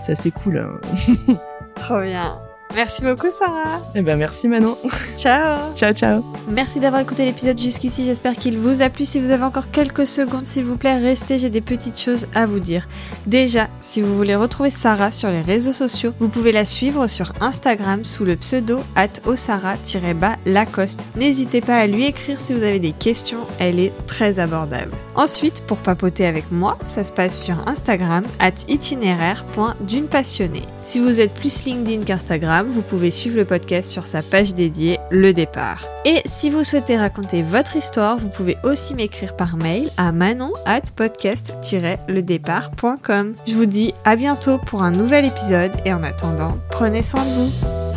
c'est assez cool hein. trop bien Merci beaucoup Sarah. Eh ben merci Manon. Ciao. ciao ciao. Merci d'avoir écouté l'épisode jusqu'ici. J'espère qu'il vous a plu. Si vous avez encore quelques secondes, s'il vous plaît, restez. J'ai des petites choses à vous dire. Déjà, si vous voulez retrouver Sarah sur les réseaux sociaux, vous pouvez la suivre sur Instagram sous le pseudo at osara-lacoste. N'hésitez pas à lui écrire si vous avez des questions. Elle est très abordable. Ensuite, pour papoter avec moi, ça se passe sur Instagram at itinéraire.d'une passionnée. Si vous êtes plus LinkedIn qu'Instagram, vous pouvez suivre le podcast sur sa page dédiée Le Départ. Et si vous souhaitez raconter votre histoire, vous pouvez aussi m'écrire par mail à manon at podcast-ledépart.com. Je vous dis à bientôt pour un nouvel épisode et en attendant, prenez soin de vous.